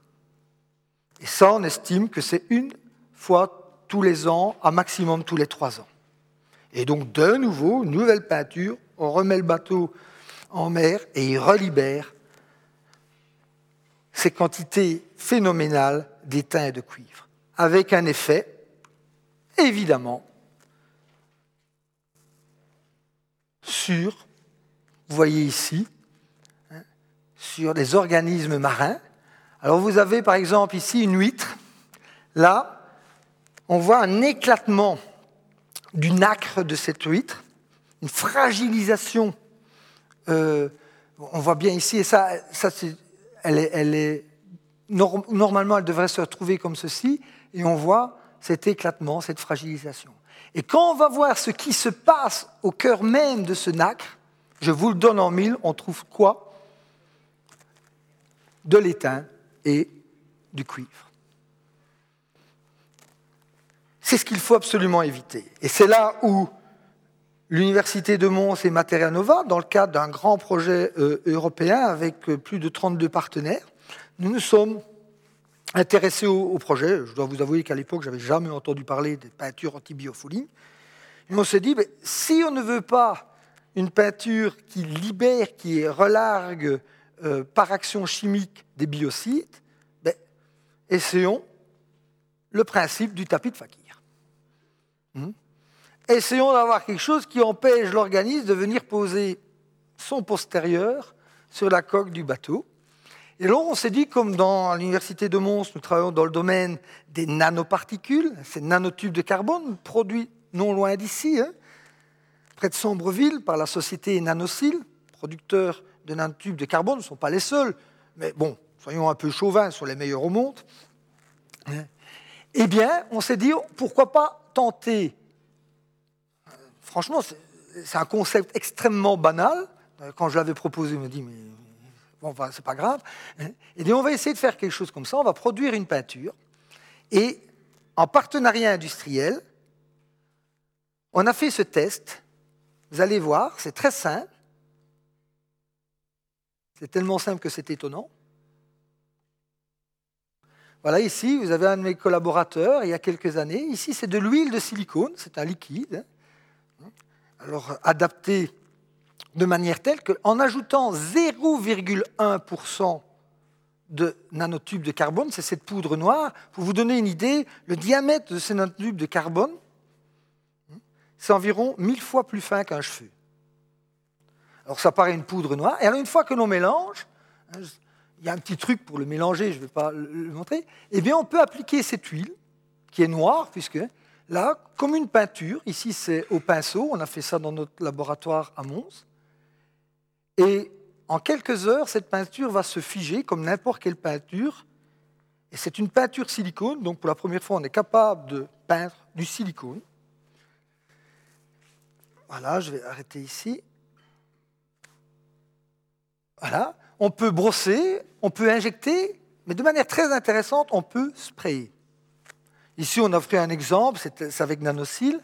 Et ça, on estime que c'est une fois tous les ans, à maximum tous les trois ans. Et donc, de nouveau, nouvelle peinture, on remet le bateau en mer et il relibère ces quantités phénoménales d'étain et de cuivre, avec un effet, évidemment, sur, vous voyez ici, hein, sur les organismes marins. Alors vous avez par exemple ici une huître. Là, on voit un éclatement du nacre de cette huître, une fragilisation. Euh, on voit bien ici, et ça, ça elle est, normalement, elle devrait se retrouver comme ceci, et on voit cet éclatement, cette fragilisation. Et quand on va voir ce qui se passe au cœur même de ce nacre, je vous le donne en mille, on trouve quoi? De l'étain et du cuivre. C'est ce qu'il faut absolument éviter. Et c'est là où l'Université de Mons et Materia Nova, dans le cadre d'un grand projet euh, européen avec euh, plus de 32 partenaires, nous nous sommes intéressés au, projet. Je dois vous avouer qu'à l'époque, je n'avais jamais entendu parler des peintures antibiofouling. On s'est dit, si on ne veut pas une peinture qui libère, qui relargue euh, par action chimique des biocides, ben, essayons le principe du tapis de fakir. Hmm? Essayons d'avoir quelque chose qui empêche l'organisme de venir poser son postérieur sur la coque du bateau et là, on s'est dit, comme dans l'Université de Mons, nous travaillons dans le domaine des nanoparticules, ces nanotubes de carbone produits non loin d'ici, hein, près de Sombreville, par la société Nanocil, producteurs de nanotubes de carbone, ne sont pas les seuls, mais bon, soyons un peu chauvins sur les meilleurs au monde. Hein. Eh bien, on s'est dit, pourquoi pas tenter Franchement, c'est un concept extrêmement banal. Quand je l'avais proposé, on me dit, mais bon, c'est pas grave. Hein? Et on va essayer de faire quelque chose comme ça. On va produire une peinture. Et en partenariat industriel, on a fait ce test. Vous allez voir, c'est très simple. C'est tellement simple que c'est étonnant. Voilà, ici, vous avez un de mes collaborateurs, il y a quelques années. Ici, c'est de l'huile de silicone, c'est un liquide. Alors, adapté de manière telle qu'en ajoutant 0,1% de nanotubes de carbone, c'est cette poudre noire, pour vous donner une idée, le diamètre de ces nanotubes de carbone, c'est environ 1000 fois plus fin qu'un cheveu. Alors ça paraît une poudre noire, et alors une fois que l'on mélange, hein, il y a un petit truc pour le mélanger, je ne vais pas le montrer, eh bien on peut appliquer cette huile, qui est noire, puisque là, comme une peinture, ici c'est au pinceau, on a fait ça dans notre laboratoire à Mons, et en quelques heures, cette peinture va se figer comme n'importe quelle peinture. Et c'est une peinture silicone, donc pour la première fois, on est capable de peindre du silicone. Voilà, je vais arrêter ici. Voilà, on peut brosser, on peut injecter, mais de manière très intéressante, on peut sprayer. Ici, on a pris un exemple, c'est avec nanocil.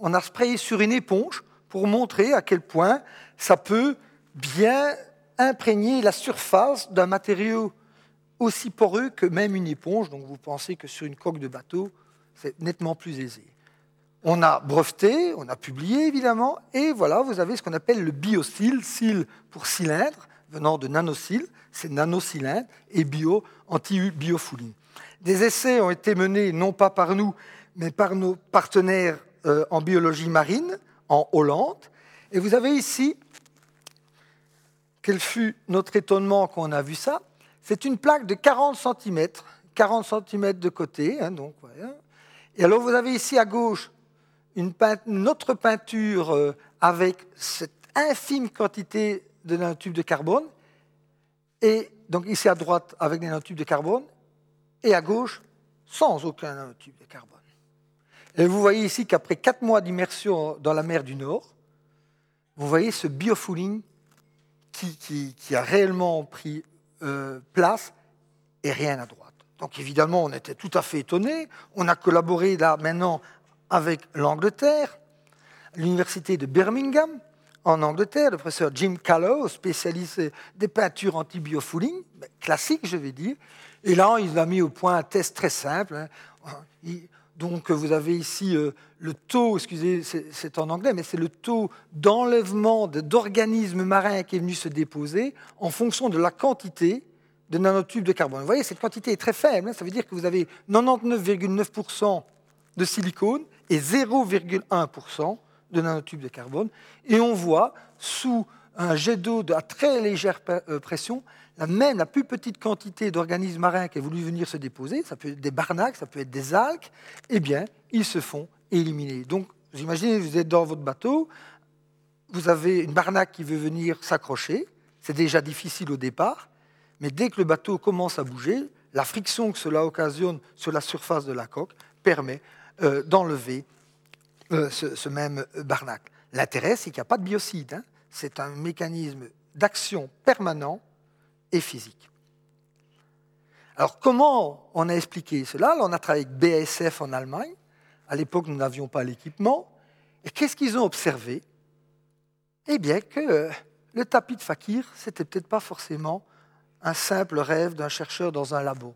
On a sprayé sur une éponge pour montrer à quel point ça peut bien imprégner la surface d'un matériau aussi poreux que même une éponge. Donc vous pensez que sur une coque de bateau, c'est nettement plus aisé. On a breveté, on a publié évidemment, et voilà, vous avez ce qu'on appelle le biocyle, cyle pour cylindre, venant de nanocyle, c'est nanocylindre, et bio, anti-biofouling. Des essais ont été menés non pas par nous, mais par nos partenaires euh, en biologie marine en Hollande. Et vous avez ici, quel fut notre étonnement quand on a vu ça C'est une plaque de 40 cm, 40 cm de côté. Hein, donc, Et alors vous avez ici à gauche une, autre peinture euh, avec cette infime quantité de nanotubes de carbone. Et donc ici à droite avec des nanotubes de carbone, et à gauche sans aucun nanotube de carbone. Et vous voyez ici qu'après quatre mois d'immersion dans la mer du Nord, vous voyez ce biofouling qui, qui, a réellement pris euh, place et rien à droite. Donc évidemment, on était tout à fait étonnés. On a collaboré là maintenant avec l'Angleterre, l'université de Birmingham, en Angleterre, le professeur Jim Callow, spécialiste des peintures anti-biofouling, ben, classique, je vais dire. Et là, il a mis au point un test très simple. Hein. donc, vous avez ici euh, le taux, excusez, c'est en anglais, mais c'est le taux d'enlèvement d'organismes marins qui est venu se déposer en fonction de la quantité de nanotubes de carbone. Vous voyez, cette quantité est très faible. Hein. ça veut dire que vous avez 99,9% de silicone et 0,1% de nanotubes de carbone. Et on voit, sous un jet d'eau à très légère euh, pression, la même, la plus petite quantité d'organismes marins qui a voulu venir se déposer, ça peut être des barnaques, ça peut être des algues, eh bien, ils se font éliminer. Donc, vous imaginez, vous êtes dans votre bateau, vous avez une barnaque qui veut venir s'accrocher, c'est déjà difficile au départ, mais dès que le bateau commence à bouger, la friction que cela occasionne sur la surface de la coque permet euh, d'enlever euh, ce, même barnacle. L'intérêt, c'est qu'il n'y a pas de biocide. Hein. C'est un mécanisme d'action permanent et physique. Alors, comment on a expliqué cela? On a travaillé avec BASF en Allemagne. À l'époque, nous n'avions pas l'équipement. Et qu'est-ce qu'ils ont observé? Eh bien, que euh, le tapis de fakir, c'était peut-être pas forcément un simple rêve d'un chercheur dans un labo.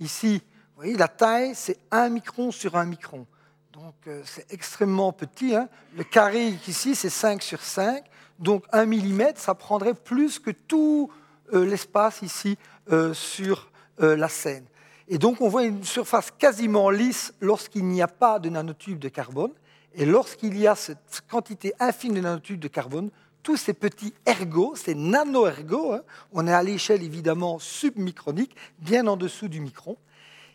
Ici, vous voyez, la taille, c'est un micron sur un micron. Donc euh, c'est extrêmement petit. Hein. Le carré ici, c'est 5 sur 5. Donc 1 mm, ça prendrait plus que tout euh, l'espace ici euh, sur la scène. Et donc on voit une surface quasiment lisse lorsqu'il n'y a pas de nanotubes de carbone. Et lorsqu'il y a cette quantité infime de nanotubes de carbone, tous ces petits ergots, ces nano-ergots, hein, on est à l'échelle évidemment submicronique, bien en dessous du micron,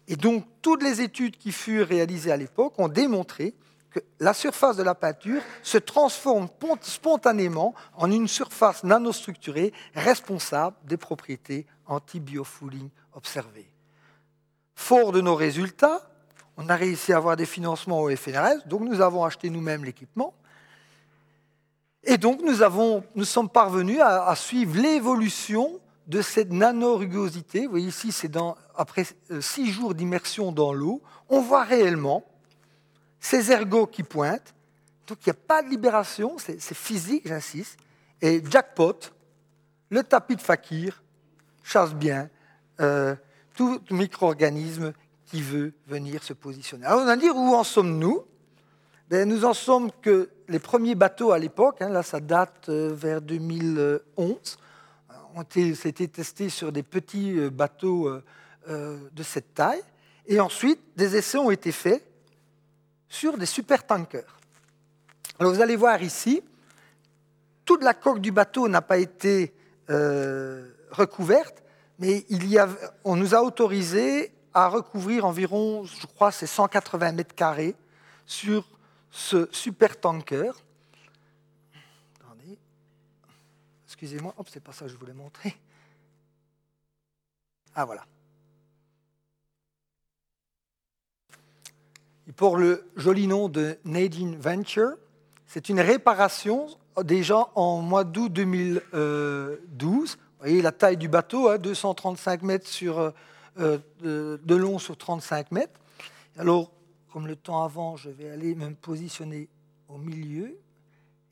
et donc, toutes les études qui furent réalisées à l'époque ont démontré que la surface de la peinture se transforme spontanément en une surface nanostructurée responsable des propriétés anti-biofouling observées. Fort de nos résultats, on a réussi à avoir des financements au FNRS, donc nous avons acheté nous-mêmes l'équipement. Et donc nous, sommes parvenus à suivre l'évolution de cette nanorugosité. Vous voyez ici, c'est après euh, six jours d'immersion dans l'eau, on voit réellement ces ergots qui pointent. Donc il n'y a pas de libération, c'est physique, j'insiste. Et jackpot, le tapis de fakir chasse bien euh, tout micro-organisme qui veut venir se positionner. Alors on va dire où en sommes-nous? Ben, Nous en sommes que les premiers bateaux à l'époque, hein, là ça date euh, vers 2011, c'était testé sur des petits euh, bateaux euh, euh, de cette taille. Et ensuite, des essais ont été faits sur des supertankers. Alors vous allez voir ici, toute la coque du bateau n'a pas été recouverte, mais on nous a autorisé à recouvrir environ, je crois, c'est 180 mètres carrés sur ce supertanker. Excusez-moi, hop, c'est pas ça que je voulais montrer. Ah voilà. Il porte le joli nom de Nadine Venture. C'est une réparation déjà en mois d'août 2012. Vous voyez la taille du bateau, 235 hein, mètres sur, euh, de long sur 35 mètres. Alors, comme le temps avant, je vais aller me positionner au milieu.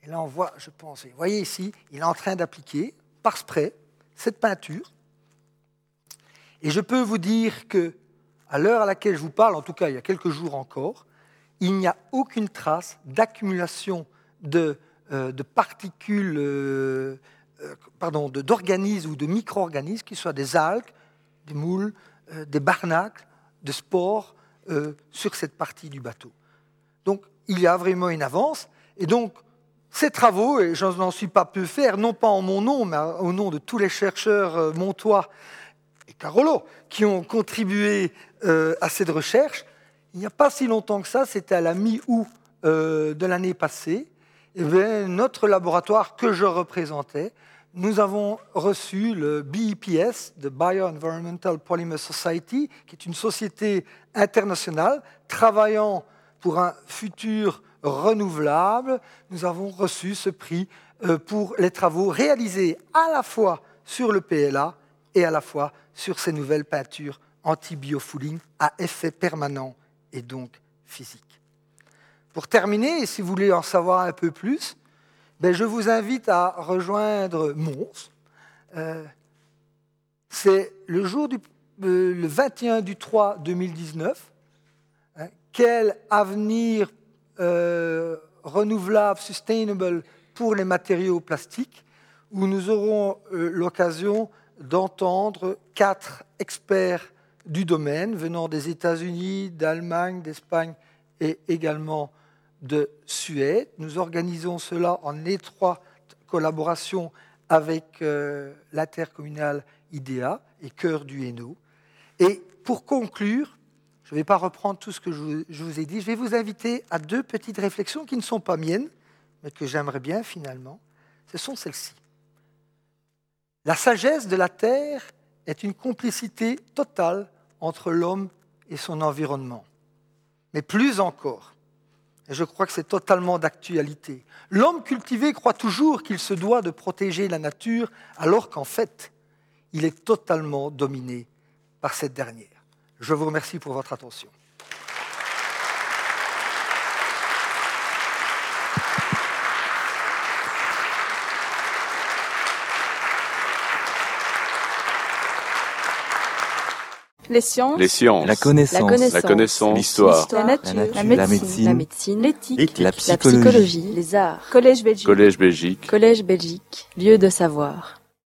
Et là, on voit, je pense, vous voyez ici, il est en train d'appliquer par spray cette peinture. Et je peux vous dire que, à l'heure à laquelle je vous parle, en tout cas il y a quelques jours encore, il n'y a aucune trace d'accumulation de, euh, particules, euh, euh, pardon, d'organismes ou de micro-organismes, qui soient des algues, des moules, des barnacles, des spores, sur cette partie du bateau. Donc il y a vraiment une avance. Et donc ces travaux, et je n'en suis pas peu faire, non pas en mon nom, mais au nom de tous les chercheurs euh, montois et Carolo qui ont contribué euh, à cette recherche, il n'y a pas si longtemps que ça, c'était à la mi-août euh, de l'année passée, bien, notre laboratoire que je représentais, nous avons reçu le BEPS, de Bioenvironmental Polymer Society, qui est une société internationale travaillant pour un futur renouvelables, nous avons reçu ce prix euh, pour les travaux réalisés à la fois sur le PLA et à la fois sur ces nouvelles peintures anti-biofouling à effet permanent et donc physique. Pour terminer, et si vous voulez en savoir un peu plus, ben je vous invite à rejoindre Mons. Euh, c'est le jour du euh, le 21 du 3 2019. Hein, quel avenir euh, renouvelable, sustainable pour les matériaux plastiques, où nous aurons euh, l'occasion d'entendre quatre experts du domaine venant des États-Unis, d'Allemagne, d'Espagne et également de Suède. Nous organisons cela en étroite collaboration avec euh, l'intercommunal IDEA et Cœur du Hainaut. Et pour conclure, je ne vais pas reprendre tout ce que je vous ai dit. Je vais vous inviter à deux petites réflexions qui ne sont pas miennes, mais que j'aimerais bien finalement. Ce sont celles-ci. La sagesse de la Terre est une complicité totale entre l'homme et son environnement. Mais plus encore, et je crois que c'est totalement d'actualité, l'homme cultivé croit toujours qu'il se doit de protéger la nature, alors qu'en fait, il est totalement dominé par cette dernière. Je vous remercie pour votre attention. Les sciences. Les sciences. La connaissance. La connaissance. L'histoire. La nature. La La nature. médecine. La médecine. L'éthique. La La psychologie. psychologie. Les arts. Collège Belgique. Collège Belgique. Collège Belgique. Lieu de savoir.